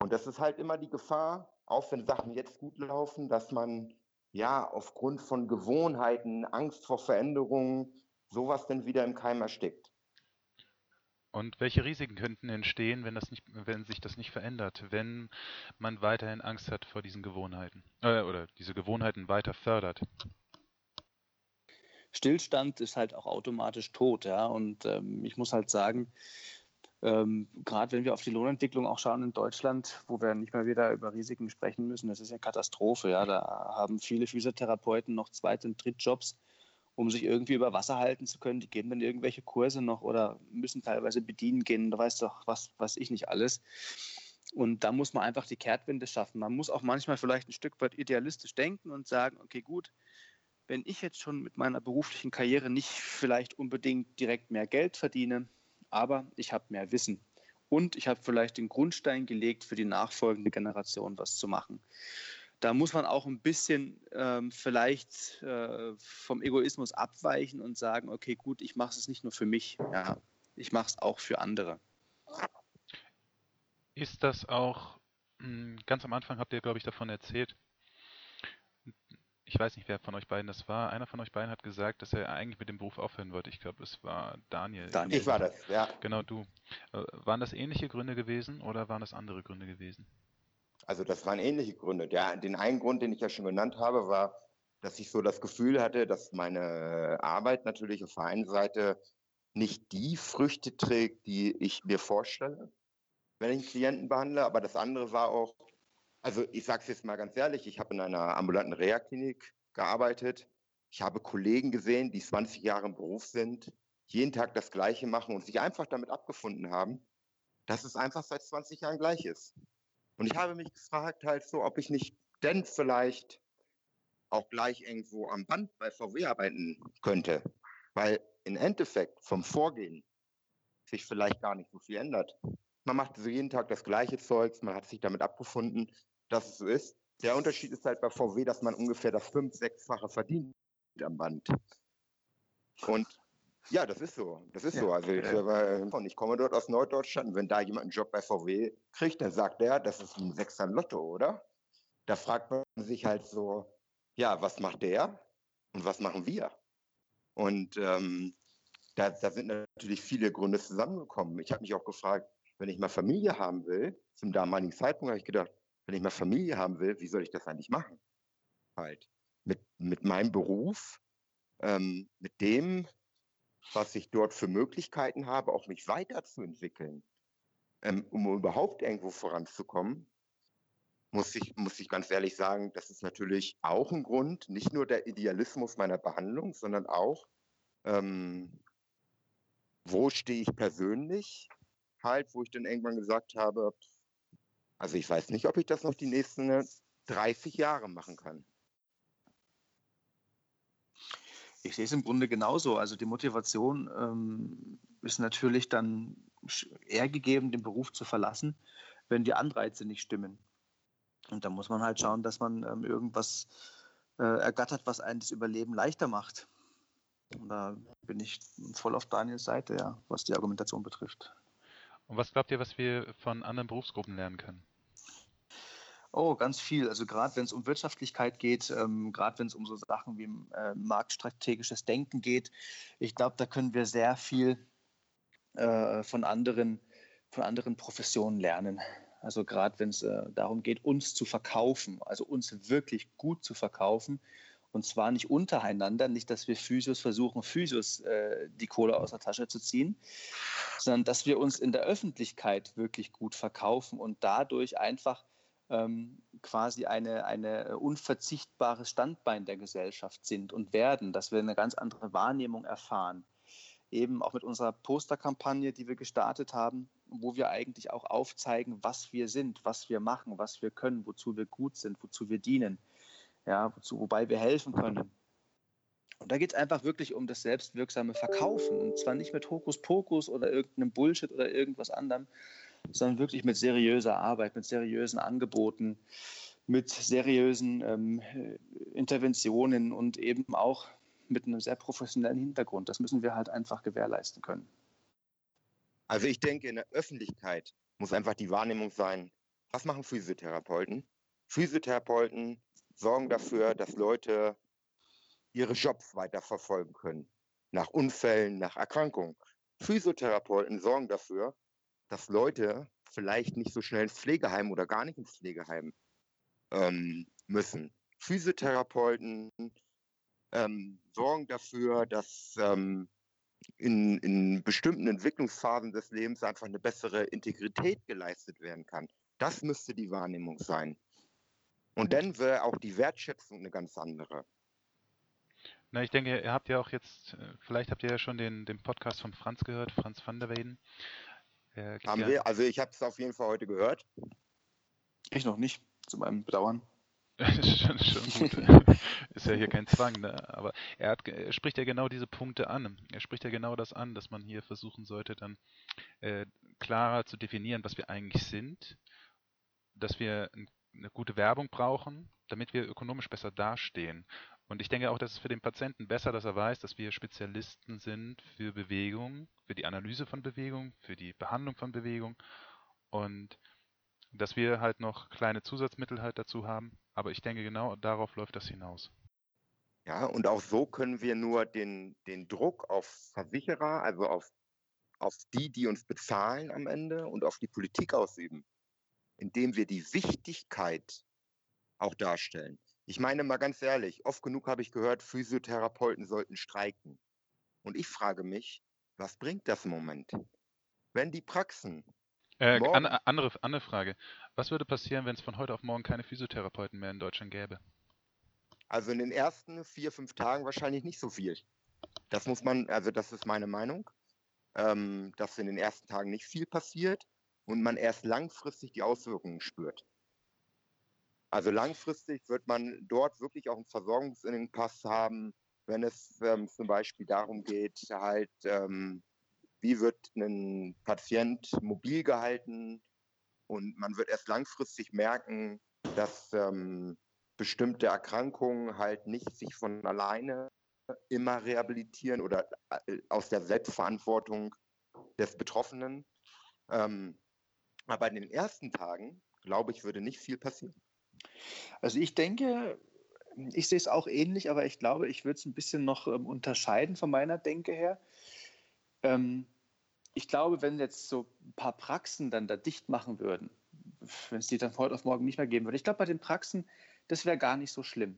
Speaker 2: Und das ist halt immer die Gefahr, auch wenn Sachen jetzt gut laufen, dass man ja aufgrund von Gewohnheiten, Angst vor Veränderungen, sowas dann wieder im Keim erstickt.
Speaker 4: Und welche Risiken könnten entstehen, wenn, das nicht, wenn sich das nicht verändert, wenn man weiterhin Angst hat vor diesen Gewohnheiten äh, oder diese Gewohnheiten weiter fördert?
Speaker 3: Stillstand ist halt auch automatisch tot, ja. Und ähm, ich muss halt sagen, ähm, gerade wenn wir auf die Lohnentwicklung auch schauen in Deutschland, wo wir nicht mal wieder über Risiken sprechen müssen, das ist ja Katastrophe. Ja. Da haben viele Physiotherapeuten noch Zweit- und Drittjobs, um sich irgendwie über Wasser halten zu können. Die gehen dann irgendwelche Kurse noch oder müssen teilweise bedienen gehen. Da weiß doch, was, was ich nicht alles. Und da muss man einfach die Kehrtwende schaffen. Man muss auch manchmal vielleicht ein Stück weit idealistisch denken und sagen, okay, gut, wenn ich jetzt schon mit meiner beruflichen Karriere nicht vielleicht unbedingt direkt mehr Geld verdiene, aber ich habe mehr Wissen und ich habe vielleicht den Grundstein gelegt, für die nachfolgende Generation was zu machen. Da muss man auch ein bisschen ähm, vielleicht äh, vom Egoismus abweichen und sagen, okay, gut, ich mache es nicht nur für mich, ja, ich mache es auch für andere.
Speaker 4: Ist das auch, hm, ganz am Anfang habt ihr, glaube ich, davon erzählt, ich weiß nicht, wer von euch beiden das war. Einer von euch beiden hat gesagt, dass er eigentlich mit dem Beruf aufhören wollte. Ich glaube, es war Daniel.
Speaker 2: Daniel. Ich war das, ja.
Speaker 4: Genau, du. Äh, waren das ähnliche Gründe gewesen oder waren das andere Gründe gewesen?
Speaker 2: Also das waren ähnliche Gründe. Der, den einen Grund, den ich ja schon genannt habe, war, dass ich so das Gefühl hatte, dass meine Arbeit natürlich auf der einen Seite nicht die Früchte trägt, die ich mir vorstelle, wenn ich einen Klienten behandle. Aber das andere war auch, also ich sage es jetzt mal ganz ehrlich, ich habe in einer ambulanten Reha-Klinik gearbeitet. Ich habe Kollegen gesehen, die 20 Jahre im Beruf sind, jeden Tag das Gleiche machen und sich einfach damit abgefunden haben, dass es einfach seit 20 Jahren gleich ist. Und ich habe mich gefragt halt so, ob ich nicht denn vielleicht auch gleich irgendwo am Band bei VW arbeiten könnte. Weil im Endeffekt vom Vorgehen sich vielleicht gar nicht so viel ändert. Man macht so jeden Tag das gleiche Zeugs, man hat sich damit abgefunden dass es so ist. Der Unterschied ist halt bei VW, dass man ungefähr das fünf-, sechsfache verdient am Band. Und ja, das ist so. Das ist ja, so. Also ich, äh, ich komme dort aus Norddeutschland. Wenn da jemand einen Job bei VW kriegt, dann sagt er, das ist ein Sechser Lotto, oder? Da fragt man sich halt so, ja, was macht der und was machen wir? Und ähm, da, da, sind natürlich viele Gründe zusammengekommen. Ich habe mich auch gefragt, wenn ich mal Familie haben will, zum damaligen Zeitpunkt habe ich gedacht, wenn ich mal Familie haben will, wie soll ich das eigentlich machen? Halt. Mit, mit meinem Beruf, ähm, mit dem, was ich dort für Möglichkeiten habe, auch mich weiterzuentwickeln, ähm, um überhaupt irgendwo voranzukommen, muss ich, muss ich ganz ehrlich sagen, das ist natürlich auch ein Grund, nicht nur der Idealismus meiner Behandlung, sondern auch, ähm, wo stehe ich persönlich halt, wo ich dann irgendwann gesagt habe, also ich weiß nicht, ob ich das noch die nächsten 30 Jahre machen kann.
Speaker 3: Ich sehe es im Grunde genauso. Also die Motivation ähm, ist natürlich dann eher gegeben, den Beruf zu verlassen, wenn die Anreize nicht stimmen. Und da muss man halt schauen, dass man ähm, irgendwas äh, ergattert, was einem das Überleben leichter macht. Und da bin ich voll auf Daniels Seite, ja, was die Argumentation betrifft.
Speaker 4: Und was glaubt ihr, was wir von anderen Berufsgruppen lernen können?
Speaker 3: Oh, ganz viel. Also gerade wenn es um Wirtschaftlichkeit geht, ähm, gerade wenn es um so Sachen wie äh, marktstrategisches Denken geht, ich glaube, da können wir sehr viel äh, von, anderen, von anderen Professionen lernen. Also gerade wenn es äh, darum geht, uns zu verkaufen, also uns wirklich gut zu verkaufen. Und zwar nicht untereinander, nicht, dass wir Physios versuchen, Physios äh, die Kohle aus der Tasche zu ziehen, sondern dass wir uns in der Öffentlichkeit wirklich gut verkaufen und dadurch einfach ähm, quasi eine, eine unverzichtbares Standbein der Gesellschaft sind und werden, dass wir eine ganz andere Wahrnehmung erfahren. eben auch mit unserer Posterkampagne, die wir gestartet haben, wo wir eigentlich auch aufzeigen, was wir sind, was wir machen, was wir können, wozu wir gut sind, wozu wir dienen, ja, wozu, wobei wir helfen können. Und da geht es einfach wirklich um das selbstwirksame Verkaufen. Und zwar nicht mit Hokuspokus oder irgendeinem Bullshit oder irgendwas anderem, sondern wirklich mit seriöser Arbeit, mit seriösen Angeboten, mit seriösen ähm, Interventionen und eben auch mit einem sehr professionellen Hintergrund. Das müssen wir halt einfach gewährleisten können.
Speaker 2: Also ich denke, in der Öffentlichkeit muss einfach die Wahrnehmung sein, was machen Physiotherapeuten? Physiotherapeuten sorgen dafür, dass Leute ihre Jobs weiterverfolgen können. Nach Unfällen, nach Erkrankungen. Physiotherapeuten sorgen dafür, dass Leute vielleicht nicht so schnell ins Pflegeheim oder gar nicht ins Pflegeheim ähm, müssen. Physiotherapeuten ähm, sorgen dafür, dass ähm, in, in bestimmten Entwicklungsphasen des Lebens einfach eine bessere Integrität geleistet werden kann. Das müsste die Wahrnehmung sein. Und dann wäre auch die Wertschätzung eine ganz andere.
Speaker 4: Na, ich denke, ihr habt ja auch jetzt, äh, vielleicht habt ihr ja schon den, den Podcast von Franz gehört, Franz van der Weyden.
Speaker 2: Haben ja, wir, also ich habe es auf jeden Fall heute gehört.
Speaker 3: Ich noch nicht, zu meinem Bedauern.
Speaker 4: ist schon, schon gut. ist ja hier kein Zwang, ne? aber er, hat, er spricht ja genau diese Punkte an. Er spricht ja genau das an, dass man hier versuchen sollte, dann äh, klarer zu definieren, was wir eigentlich sind, dass wir eine gute Werbung brauchen, damit wir ökonomisch besser dastehen. Und ich denke auch, dass es für den Patienten besser, dass er weiß, dass wir Spezialisten sind für Bewegung, für die Analyse von Bewegung, für die Behandlung von Bewegung und dass wir halt noch kleine Zusatzmittel halt dazu haben. Aber ich denke, genau darauf läuft das hinaus.
Speaker 2: Ja, und auch so können wir nur den, den Druck auf Versicherer, also auf, auf die, die uns bezahlen am Ende und auf die Politik ausüben, indem wir die Wichtigkeit auch darstellen. Ich meine mal ganz ehrlich, oft genug habe ich gehört, Physiotherapeuten sollten streiken. Und ich frage mich, was bringt das im Moment? Wenn die Praxen.
Speaker 4: Äh, an, andere, andere Frage. Was würde passieren, wenn es von heute auf morgen keine Physiotherapeuten mehr in Deutschland gäbe?
Speaker 2: Also in den ersten vier, fünf Tagen wahrscheinlich nicht so viel. Das muss man, also das ist meine Meinung, ähm, dass in den ersten Tagen nicht viel passiert und man erst langfristig die Auswirkungen spürt. Also langfristig wird man dort wirklich auch einen Versorgungsengpass haben, wenn es ähm, zum Beispiel darum geht, halt, ähm, wie wird ein Patient mobil gehalten und man wird erst langfristig merken, dass ähm, bestimmte Erkrankungen halt nicht sich von alleine immer rehabilitieren oder äh, aus der Selbstverantwortung des Betroffenen. Ähm, aber in den ersten Tagen, glaube ich, würde nicht viel passieren.
Speaker 3: Also ich denke, ich sehe es auch ähnlich, aber ich glaube, ich würde es ein bisschen noch ähm, unterscheiden von meiner Denke her. Ähm, ich glaube, wenn jetzt so ein paar Praxen dann da dicht machen würden, wenn es die dann von heute auf morgen nicht mehr geben würde, ich glaube, bei den Praxen, das wäre gar nicht so schlimm.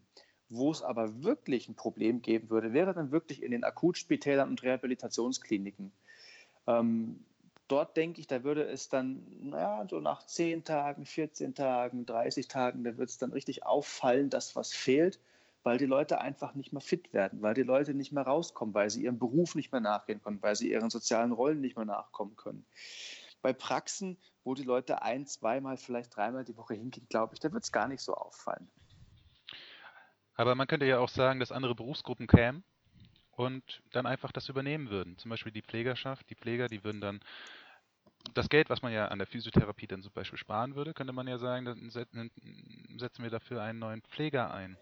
Speaker 3: Wo es aber wirklich ein Problem geben würde, wäre dann wirklich in den Akutspitälern und Rehabilitationskliniken. Ähm, dort denke ich, da würde es dann, naja, so nach 10 Tagen, 14 Tagen, 30 Tagen, da wird es dann richtig auffallen, dass was fehlt, weil die Leute einfach nicht mehr fit werden, weil die Leute nicht mehr rauskommen, weil sie ihrem Beruf nicht mehr nachgehen können, weil sie ihren sozialen Rollen nicht mehr nachkommen können. Bei Praxen, wo die Leute ein, zweimal, vielleicht dreimal die Woche hingehen, glaube ich, da wird es gar nicht so auffallen.
Speaker 4: Aber man könnte ja auch sagen, dass andere Berufsgruppen kämen und dann einfach das übernehmen würden. Zum Beispiel die Pflegerschaft, die Pfleger, die würden dann das Geld, was man ja an der Physiotherapie dann zum Beispiel sparen würde, könnte man ja sagen, dann setzen wir dafür einen neuen Pfleger ein.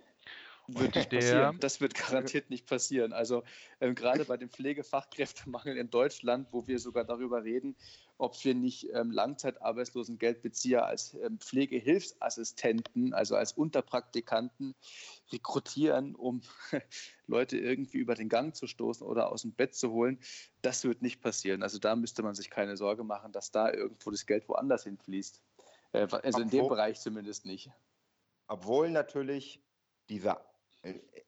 Speaker 3: Wird nicht passieren. Das wird garantiert nicht passieren. Also ähm, gerade bei dem Pflegefachkräftemangel in Deutschland, wo wir sogar darüber reden, ob wir nicht ähm, Langzeitarbeitslosengeldbezieher als ähm, Pflegehilfsassistenten, also als Unterpraktikanten rekrutieren, um Leute irgendwie über den Gang zu stoßen oder aus dem Bett zu holen. Das wird nicht passieren. Also da müsste man sich keine Sorge machen, dass da irgendwo das Geld woanders hinfließt. Äh, also obwohl, in dem Bereich zumindest nicht.
Speaker 2: Obwohl natürlich dieser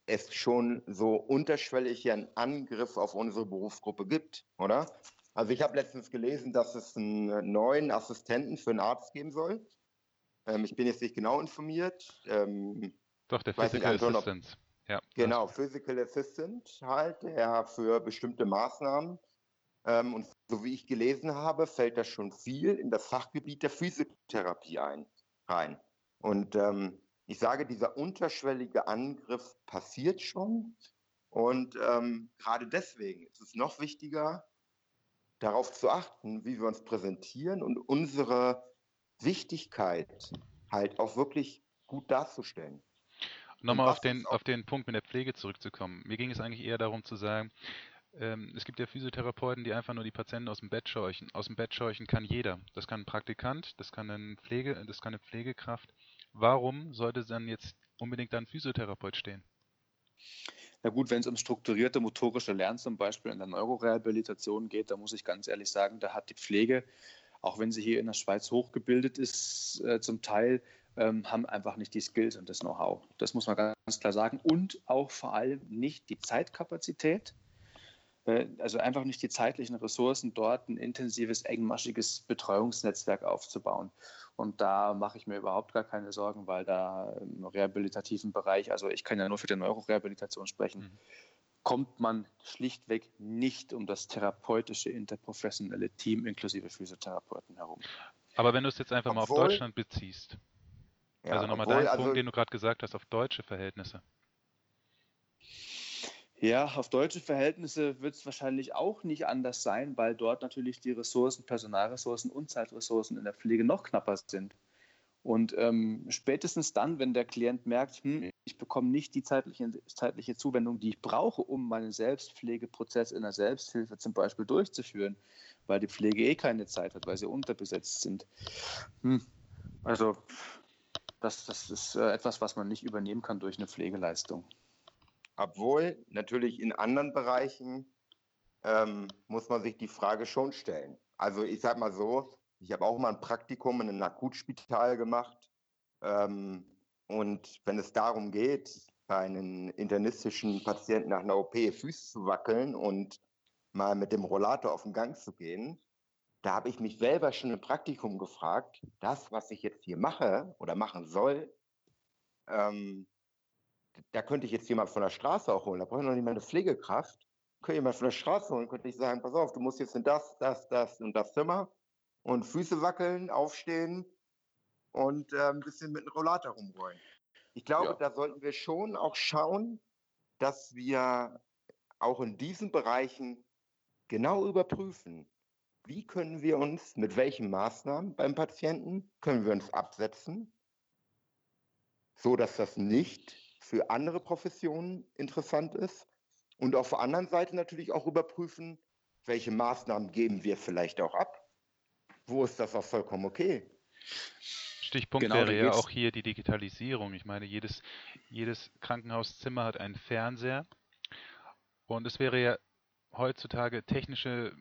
Speaker 2: es schon so unterschwellig einen Angriff auf unsere Berufsgruppe gibt, oder? Also ich habe letztens gelesen, dass es einen neuen Assistenten für einen Arzt geben soll. Ähm, ich bin jetzt nicht genau informiert. Ähm,
Speaker 4: Doch, der Physical nicht, Assistant.
Speaker 2: Ja, genau, Physical Assistant halt, der für bestimmte Maßnahmen Ähm, und so wie ich gelesen habe, fällt das schon viel in das Fachgebiet der Physiotherapie ein, rein. Und ähm, ich sage, dieser unterschwellige Angriff passiert schon. Und ähm, gerade deswegen ist es noch wichtiger, darauf zu achten, wie wir uns präsentieren und unsere Wichtigkeit halt auch wirklich gut darzustellen.
Speaker 4: Nochmal auf den, auf den Punkt mit der Pflege zurückzukommen. Mir ging es eigentlich eher darum zu sagen, ähm, es gibt ja Physiotherapeuten, die einfach nur die Patienten aus dem Bett scheuchen. Aus dem Bett scheuchen kann jeder. Das kann ein Praktikant, das kann, ein Pflege, das kann eine Pflegekraft. Warum sollte dann jetzt unbedingt ein Physiotherapeut stehen?
Speaker 3: Na gut, wenn es um strukturierte motorische Lernen zum Beispiel in der Neurorehabilitation geht, da muss ich ganz ehrlich sagen, da hat die Pflege, auch wenn sie hier in der Schweiz hochgebildet ist, äh, zum Teil ähm, haben einfach nicht die Skills und das Know-how. Das muss man ganz klar sagen. Und auch vor allem nicht die Zeitkapazität, also einfach nicht die zeitlichen Ressourcen, dort ein intensives, engmaschiges Betreuungsnetzwerk aufzubauen. Und da mache ich mir überhaupt gar keine Sorgen, weil da im rehabilitativen Bereich, also ich kann ja nur für die Neurorehabilitation sprechen, mhm. kommt man schlichtweg nicht um das therapeutische, interprofessionelle Team inklusive Physiotherapeuten herum.
Speaker 4: Aber wenn du es jetzt einfach obwohl, mal auf Deutschland beziehst, ja, also nochmal dein also, Punkt, den du gerade gesagt hast, auf deutsche Verhältnisse.
Speaker 3: Ja, auf deutsche Verhältnisse wird es wahrscheinlich auch nicht anders sein, weil dort natürlich die Ressourcen, Personalressourcen und Zeitressourcen in der Pflege noch knapper sind. Und ähm, spätestens dann, wenn der Klient merkt, hm, ich bekomme nicht die zeitliche, zeitliche Zuwendung, die ich brauche, um meinen Selbstpflegeprozess in der Selbsthilfe zum Beispiel durchzuführen, weil die Pflege eh keine Zeit hat, weil sie unterbesetzt sind. Hm, also das, das ist äh, etwas, was man nicht übernehmen kann durch eine Pflegeleistung.
Speaker 2: Obwohl natürlich in anderen Bereichen ähm, muss man sich die Frage schon stellen. Also ich sage mal so, ich habe auch mal ein Praktikum in einem Akutspital gemacht. Ähm, und wenn es darum geht, bei einem internistischen Patienten nach einer OP Füße zu wackeln und mal mit dem Rollator auf den Gang zu gehen, da habe ich mich selber schon im Praktikum gefragt, das, was ich jetzt hier mache oder machen soll, ähm, da könnte ich jetzt jemand von der Straße auch holen. Da brauche ich noch nicht mal eine Pflegekraft. Könnte jemand von der Straße holen, könnte ich sagen, pass auf, du musst jetzt in das, das, das und das Zimmer und Füße wackeln, aufstehen und äh, ein bisschen mit einem Rollator rumrollen. Ich glaube, ja. da sollten wir schon auch schauen, dass wir auch in diesen Bereichen genau überprüfen, wie können wir uns, mit welchen Maßnahmen beim Patienten, können wir uns absetzen, so dass das nicht für andere Professionen interessant ist. Und auf der anderen Seite natürlich auch überprüfen, welche Maßnahmen geben wir vielleicht auch ab. Wo ist das auch vollkommen okay?
Speaker 4: Stichpunkt genau, wäre ja auch hier die Digitalisierung. Ich meine, jedes, jedes Krankenhauszimmer hat einen Fernseher. Und es wäre ja heutzutage technische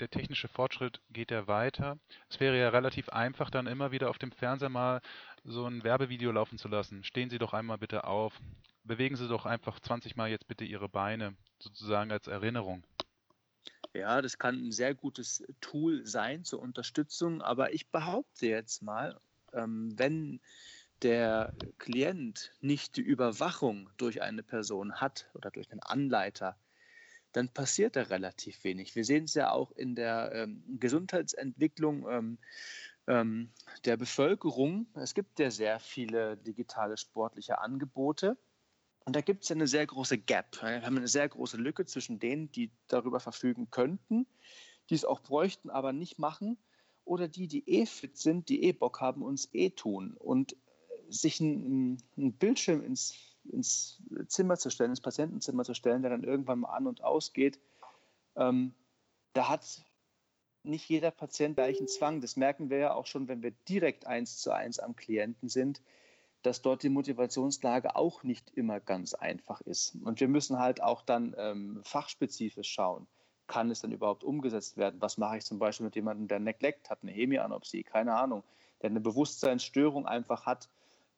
Speaker 4: der technische Fortschritt geht ja weiter. Es wäre ja relativ einfach, dann immer wieder auf dem Fernseher mal so ein Werbevideo laufen zu lassen. Stehen Sie doch einmal bitte auf. Bewegen Sie doch einfach 20 Mal jetzt bitte Ihre Beine, sozusagen als Erinnerung.
Speaker 3: Ja, das kann ein sehr gutes Tool sein zur Unterstützung, aber ich behaupte jetzt mal, ähm, wenn der Klient nicht die Überwachung durch eine Person hat oder durch einen Anleiter, dann passiert da relativ wenig. Wir sehen es ja auch in der ähm, Gesundheitsentwicklung ähm, ähm, der Bevölkerung. Es gibt ja sehr viele digitale sportliche Angebote. Und da gibt es ja eine sehr große Gap. Wir haben eine sehr große Lücke zwischen denen, die darüber verfügen könnten, die es auch bräuchten, aber nicht machen, oder die, die eh fit sind, die eh Bock haben, uns eh tun. Und sich ein, ein Bildschirm ins ins Zimmer zu stellen, ins Patientenzimmer zu stellen, der dann irgendwann mal an und ausgeht, ähm, da hat nicht jeder Patient gleichen Zwang. Das merken wir ja auch schon, wenn wir direkt eins zu eins am Klienten sind, dass dort die Motivationslage auch nicht immer ganz einfach ist. Und wir müssen halt auch dann ähm, fachspezifisch schauen. Kann es dann überhaupt umgesetzt werden? Was mache ich zum Beispiel mit jemandem, der Neglect hat, eine Hemianopsie, keine Ahnung, der eine Bewusstseinsstörung einfach hat,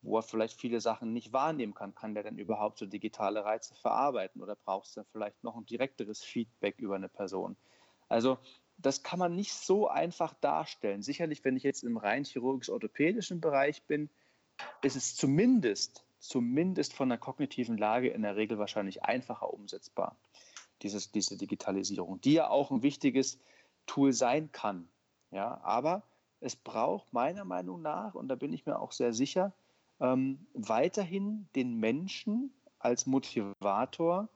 Speaker 3: wo er vielleicht viele Sachen nicht wahrnehmen kann. Kann der denn überhaupt so digitale Reize verarbeiten oder brauchst du dann vielleicht noch ein direkteres Feedback über eine Person? Also das kann man nicht so einfach darstellen. Sicherlich, wenn ich jetzt im rein chirurgisch-orthopädischen Bereich bin, ist es zumindest, zumindest von der kognitiven Lage in der Regel wahrscheinlich einfacher umsetzbar. dieses, diese Digitalisierung, die ja auch ein wichtiges Tool sein kann. Ja, aber es braucht meiner Meinung nach, und da bin ich mir auch sehr sicher, ähm, weiterhin den Menschen als Motivator,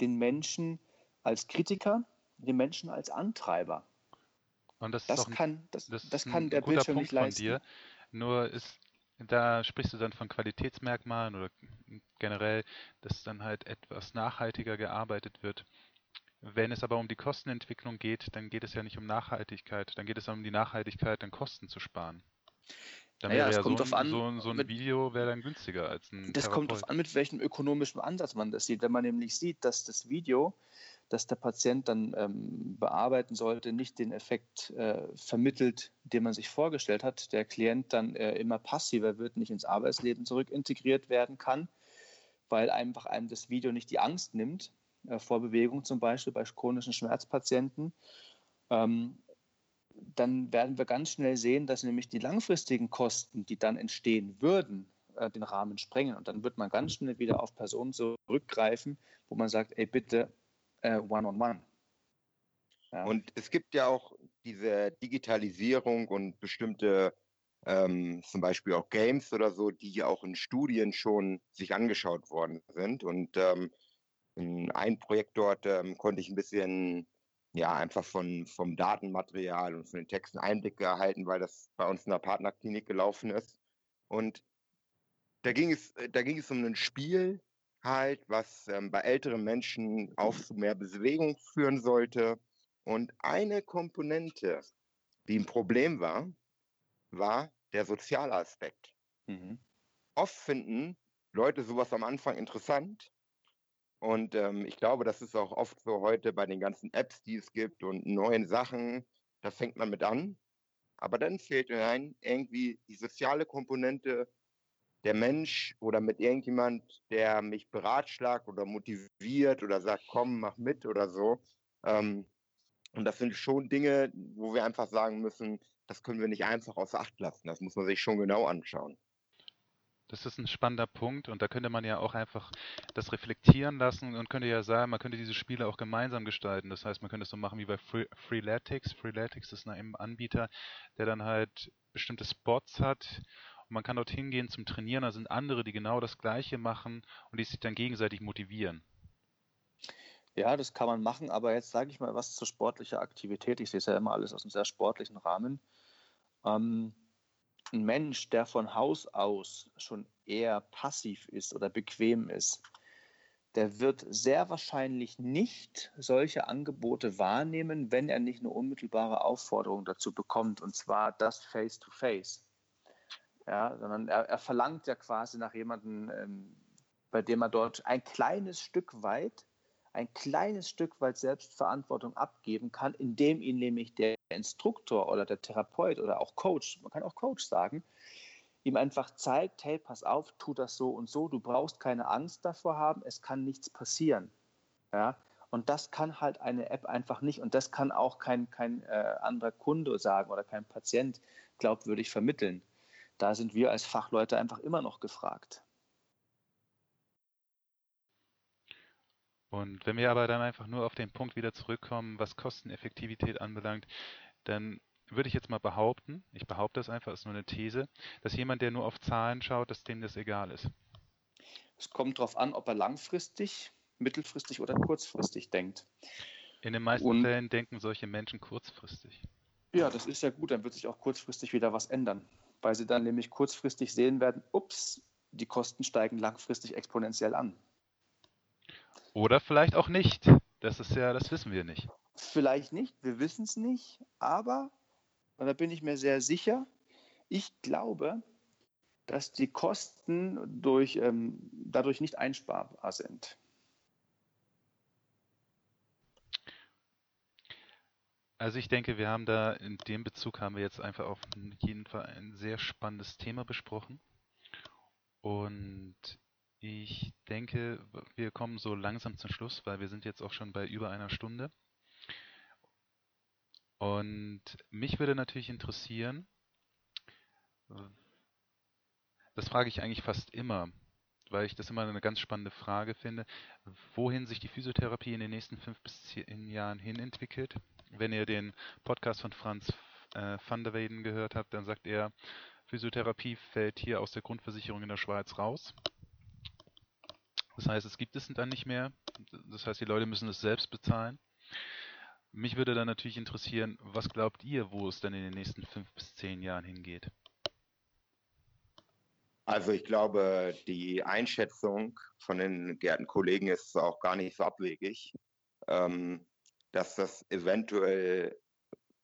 Speaker 3: den Menschen als Kritiker, den Menschen als Antreiber.
Speaker 4: Und das,
Speaker 3: das
Speaker 4: ist ein,
Speaker 3: kann, das,
Speaker 4: das
Speaker 3: das
Speaker 4: ist
Speaker 3: kann
Speaker 4: ein
Speaker 3: der
Speaker 4: guter
Speaker 3: Bildschirm
Speaker 4: Punkt
Speaker 3: nicht
Speaker 4: von
Speaker 3: leisten.
Speaker 4: dir. Nur ist, da sprichst du dann von Qualitätsmerkmalen oder generell, dass dann halt etwas nachhaltiger gearbeitet wird. Wenn es aber um die Kostenentwicklung geht, dann geht es ja nicht um Nachhaltigkeit, dann geht es um die Nachhaltigkeit, dann Kosten zu sparen. Dann
Speaker 3: Naja, es
Speaker 4: ja so
Speaker 3: kommt drauf
Speaker 4: ein,
Speaker 3: an,
Speaker 4: so ein, so ein
Speaker 3: mit-
Speaker 4: Video wäre dann günstiger als ein
Speaker 3: Das kommt
Speaker 4: Therapeut.
Speaker 3: darauf an, mit welchem ökonomischen Ansatz man das sieht. Wenn man nämlich sieht, dass das Video, das der Patient dann ähm, bearbeiten sollte, nicht den Effekt äh, vermittelt, den man sich vorgestellt hat, der Klient dann äh, immer passiver wird, nicht ins Arbeitsleben zurück integriert werden kann, weil einfach einem das Video nicht die Angst nimmt, äh, vor Bewegung zum Beispiel bei chronischen Schmerzpatienten, ähm, dann werden wir ganz schnell sehen, dass nämlich die langfristigen Kosten, die dann entstehen würden, äh, den Rahmen sprengen. Und dann wird man ganz schnell wieder auf Personen zurückgreifen, wo man sagt, ey, bitte äh, one-on-one. Ja.
Speaker 2: Und es gibt ja auch diese Digitalisierung und bestimmte, ähm, zum Beispiel auch Games oder so, die ja auch in Studien schon sich angeschaut worden sind. Und ähm, in einem Projekt dort ähm, konnte ich ein bisschen, ja, einfach von, vom Datenmaterial und von den Texten Einblicke erhalten, weil das bei uns in der Partnerklinik gelaufen ist. Und da ging es, äh, da ging es um ein Spiel halt, was ähm, bei älteren Menschen auch zu mehr Bewegung führen sollte. Und eine Komponente, die ein Problem war, war der soziale Aspekt.
Speaker 3: Mhm.
Speaker 2: Oft finden Leute sowas am Anfang interessant. Und ähm, ich glaube, das ist auch oft so heute bei den ganzen Apps, die es gibt und neuen Sachen. Da fängt man mit an. Aber dann fehlt rein irgendwie die soziale Komponente, der Mensch oder mit irgendjemand, der mich beratschlagt oder motiviert oder sagt, komm, mach mit oder so. Ähm, und das sind schon Dinge, wo wir einfach sagen müssen, das können wir nicht einfach außer Acht lassen. Das muss man sich schon genau anschauen.
Speaker 4: Das ist ein spannender Punkt und da könnte man ja auch einfach das reflektieren lassen und könnte ja sagen, man könnte diese Spiele auch gemeinsam gestalten. Das heißt, man könnte es so machen wie bei Free Freeletics. Freeletics ist ein Anbieter, der dann halt bestimmte Spots hat und man kann dort hingehen zum Trainieren. Da sind andere, die genau das Gleiche machen und die sich dann gegenseitig motivieren.
Speaker 3: Ja, das kann man machen, aber jetzt sage ich mal was zur sportlichen Aktivität. Ich sehe es ja immer alles aus einem sehr sportlichen Rahmen. Ähm, ein Mensch, der von Haus aus schon eher passiv ist oder bequem ist, der wird sehr wahrscheinlich nicht solche Angebote wahrnehmen, wenn er nicht eine unmittelbare Aufforderung dazu bekommt, und zwar das Face-to-Face. Ja, sondern er, er verlangt ja quasi nach jemandem, ähm, bei dem er dort ein kleines Stück weit ein kleines Stück weit Selbstverantwortung abgeben kann, indem ihn nämlich der Instruktor oder der Therapeut oder auch Coach, man kann auch Coach sagen, ihm einfach zeigt, hey, pass auf, tu das so und so, du brauchst keine Angst davor haben, es kann nichts passieren. Ja? Und das kann halt eine App einfach nicht und das kann auch kein, kein äh, anderer Kunde sagen oder kein Patient glaubwürdig vermitteln. Da sind wir als Fachleute einfach immer noch gefragt.
Speaker 4: Und wenn wir aber dann einfach nur auf den Punkt wieder zurückkommen, was Kosteneffektivität anbelangt, dann würde ich jetzt mal behaupten, ich behaupte das einfach, ist nur eine These, dass jemand, der nur auf Zahlen schaut, dass dem das egal ist.
Speaker 3: Es kommt darauf an, ob er langfristig, mittelfristig oder kurzfristig denkt.
Speaker 4: In den meisten
Speaker 3: Und-
Speaker 4: Fällen denken solche Menschen kurzfristig.
Speaker 3: Ja, das ist ja gut, dann wird sich auch kurzfristig wieder was ändern, weil sie dann nämlich kurzfristig sehen werden, ups, die Kosten steigen langfristig exponentiell an.
Speaker 4: Oder vielleicht auch nicht. Das ist ja, das wissen wir nicht.
Speaker 3: Vielleicht nicht, wir wissen es nicht, aber, und da bin ich mir sehr sicher, ich glaube, dass die Kosten durch, ähm, dadurch nicht einsparbar sind.
Speaker 4: Also ich denke, wir haben da in dem Bezug haben wir jetzt einfach auf jeden Fall ein sehr spannendes Thema besprochen. Und ich denke, wir kommen so langsam zum Schluss, weil wir sind jetzt auch schon bei über einer Stunde. Und mich würde natürlich interessieren, das frage ich eigentlich fast immer, weil ich das immer eine ganz spannende Frage finde, wohin sich die Physiotherapie in den nächsten fünf bis zehn Jahren hin entwickelt. Wenn ihr den Podcast von Franz äh, van der Weyden gehört habt, dann sagt er, Physiotherapie fällt hier aus der Grundversicherung in der Schweiz raus. Das heißt, es gibt es dann nicht mehr. Das heißt, die Leute müssen es selbst bezahlen. Mich würde dann natürlich interessieren, was glaubt ihr, wo es dann in den nächsten fünf bis zehn Jahren hingeht?
Speaker 2: Also ich glaube, die Einschätzung von den geehrten Kollegen ist auch gar nicht so abwegig, ähm, dass das eventuell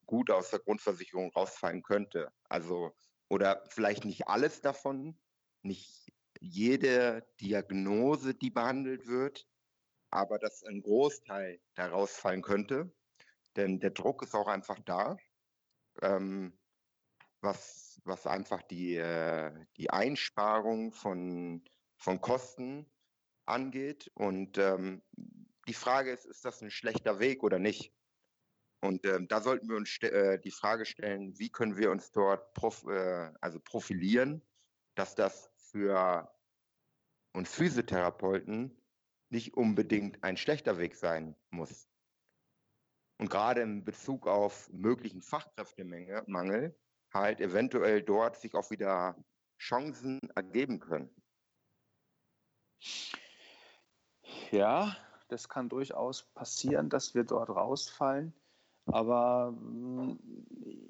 Speaker 2: gut aus der Grundversicherung rausfallen könnte. Also oder vielleicht nicht alles davon, nicht jede Diagnose, die behandelt wird, aber dass ein Großteil daraus fallen könnte. Denn der Druck ist auch einfach da, ähm, was, was einfach die, äh, die Einsparung von, von Kosten angeht. Und ähm, die Frage ist, ist das ein schlechter Weg oder nicht? Und ähm, da sollten wir uns äh, die Frage stellen, wie können wir uns dort prof äh, also profilieren, dass das für uns Physiotherapeuten nicht unbedingt ein schlechter Weg sein muss. Und gerade in Bezug auf möglichen Fachkräftemangel halt eventuell dort sich auch wieder Chancen ergeben können.
Speaker 3: Ja, das kann durchaus passieren, dass wir dort rausfallen. Aber mm,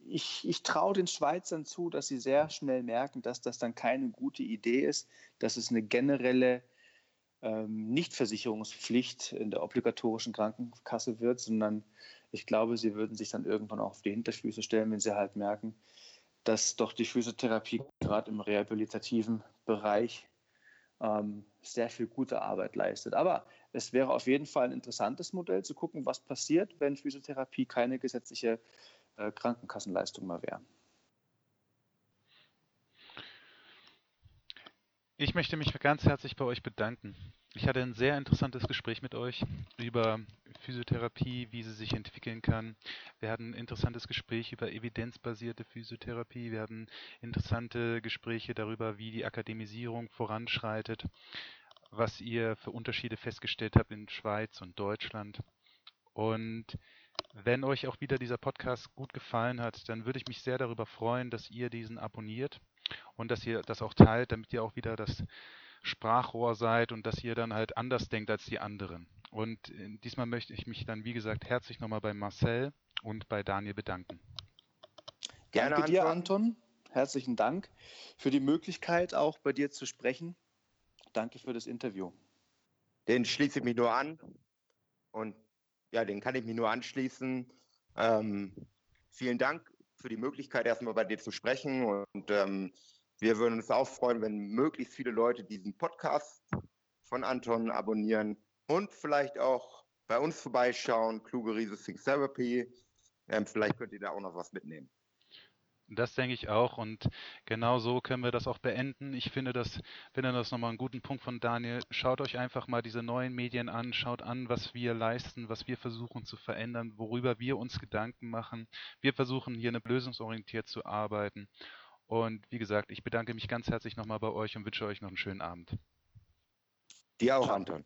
Speaker 3: ich, ich traue den Schweizern zu, dass sie sehr schnell merken, dass das dann keine gute Idee ist, dass es eine generelle ähm, Nichtversicherungspflicht in der obligatorischen Krankenkasse wird, sondern ich glaube, sie würden sich dann irgendwann auch auf die Hinterfüße stellen, wenn sie halt merken, dass doch die Physiotherapie gerade im rehabilitativen Bereich ähm, sehr viel gute Arbeit leistet. Aber es wäre auf jeden Fall ein interessantes Modell zu gucken, was passiert, wenn Physiotherapie keine gesetzliche äh, Krankenkassenleistung mehr wäre.
Speaker 4: Ich möchte mich ganz herzlich bei euch bedanken. Ich hatte ein sehr interessantes Gespräch mit euch über Physiotherapie, wie sie sich entwickeln kann. Wir hatten ein interessantes Gespräch über evidenzbasierte Physiotherapie. Wir hatten interessante Gespräche darüber, wie die Akademisierung voranschreitet was ihr für Unterschiede festgestellt habt in Schweiz und Deutschland. Und wenn euch auch wieder dieser Podcast gut gefallen hat, dann würde ich mich sehr darüber freuen, dass ihr diesen abonniert und dass ihr das auch teilt, damit ihr auch wieder das Sprachrohr seid und dass ihr dann halt anders denkt als die anderen. Und äh, diesmal möchte ich mich dann, wie gesagt, herzlich nochmal bei Marcel und bei Daniel bedanken.
Speaker 3: Gerne Danke dir, Anton. Herzlichen Dank für die Möglichkeit, auch bei dir zu sprechen. Danke für das Interview.
Speaker 2: Den schließe ich mich nur an und ja, den kann ich mich nur anschließen. Ähm, vielen Dank für die Möglichkeit, erstmal bei dir zu sprechen und ähm, wir würden uns auch freuen, wenn möglichst viele Leute diesen Podcast von Anton abonnieren und vielleicht auch bei uns vorbeischauen, Kluge Riese Think Therapy. Ähm, vielleicht könnt ihr da auch noch was mitnehmen.
Speaker 4: Das denke ich auch und genau so können wir das auch beenden. Ich finde das, finde das nochmal einen guten Punkt von Daniel. Schaut euch einfach mal diese neuen Medien an, schaut an, was wir leisten, was wir versuchen zu verändern, worüber wir uns Gedanken machen. Wir versuchen hier eine lösungsorientiert zu arbeiten. Und wie gesagt, ich bedanke mich ganz herzlich nochmal bei euch und wünsche euch noch einen schönen Abend.
Speaker 2: Dir auch, Anton.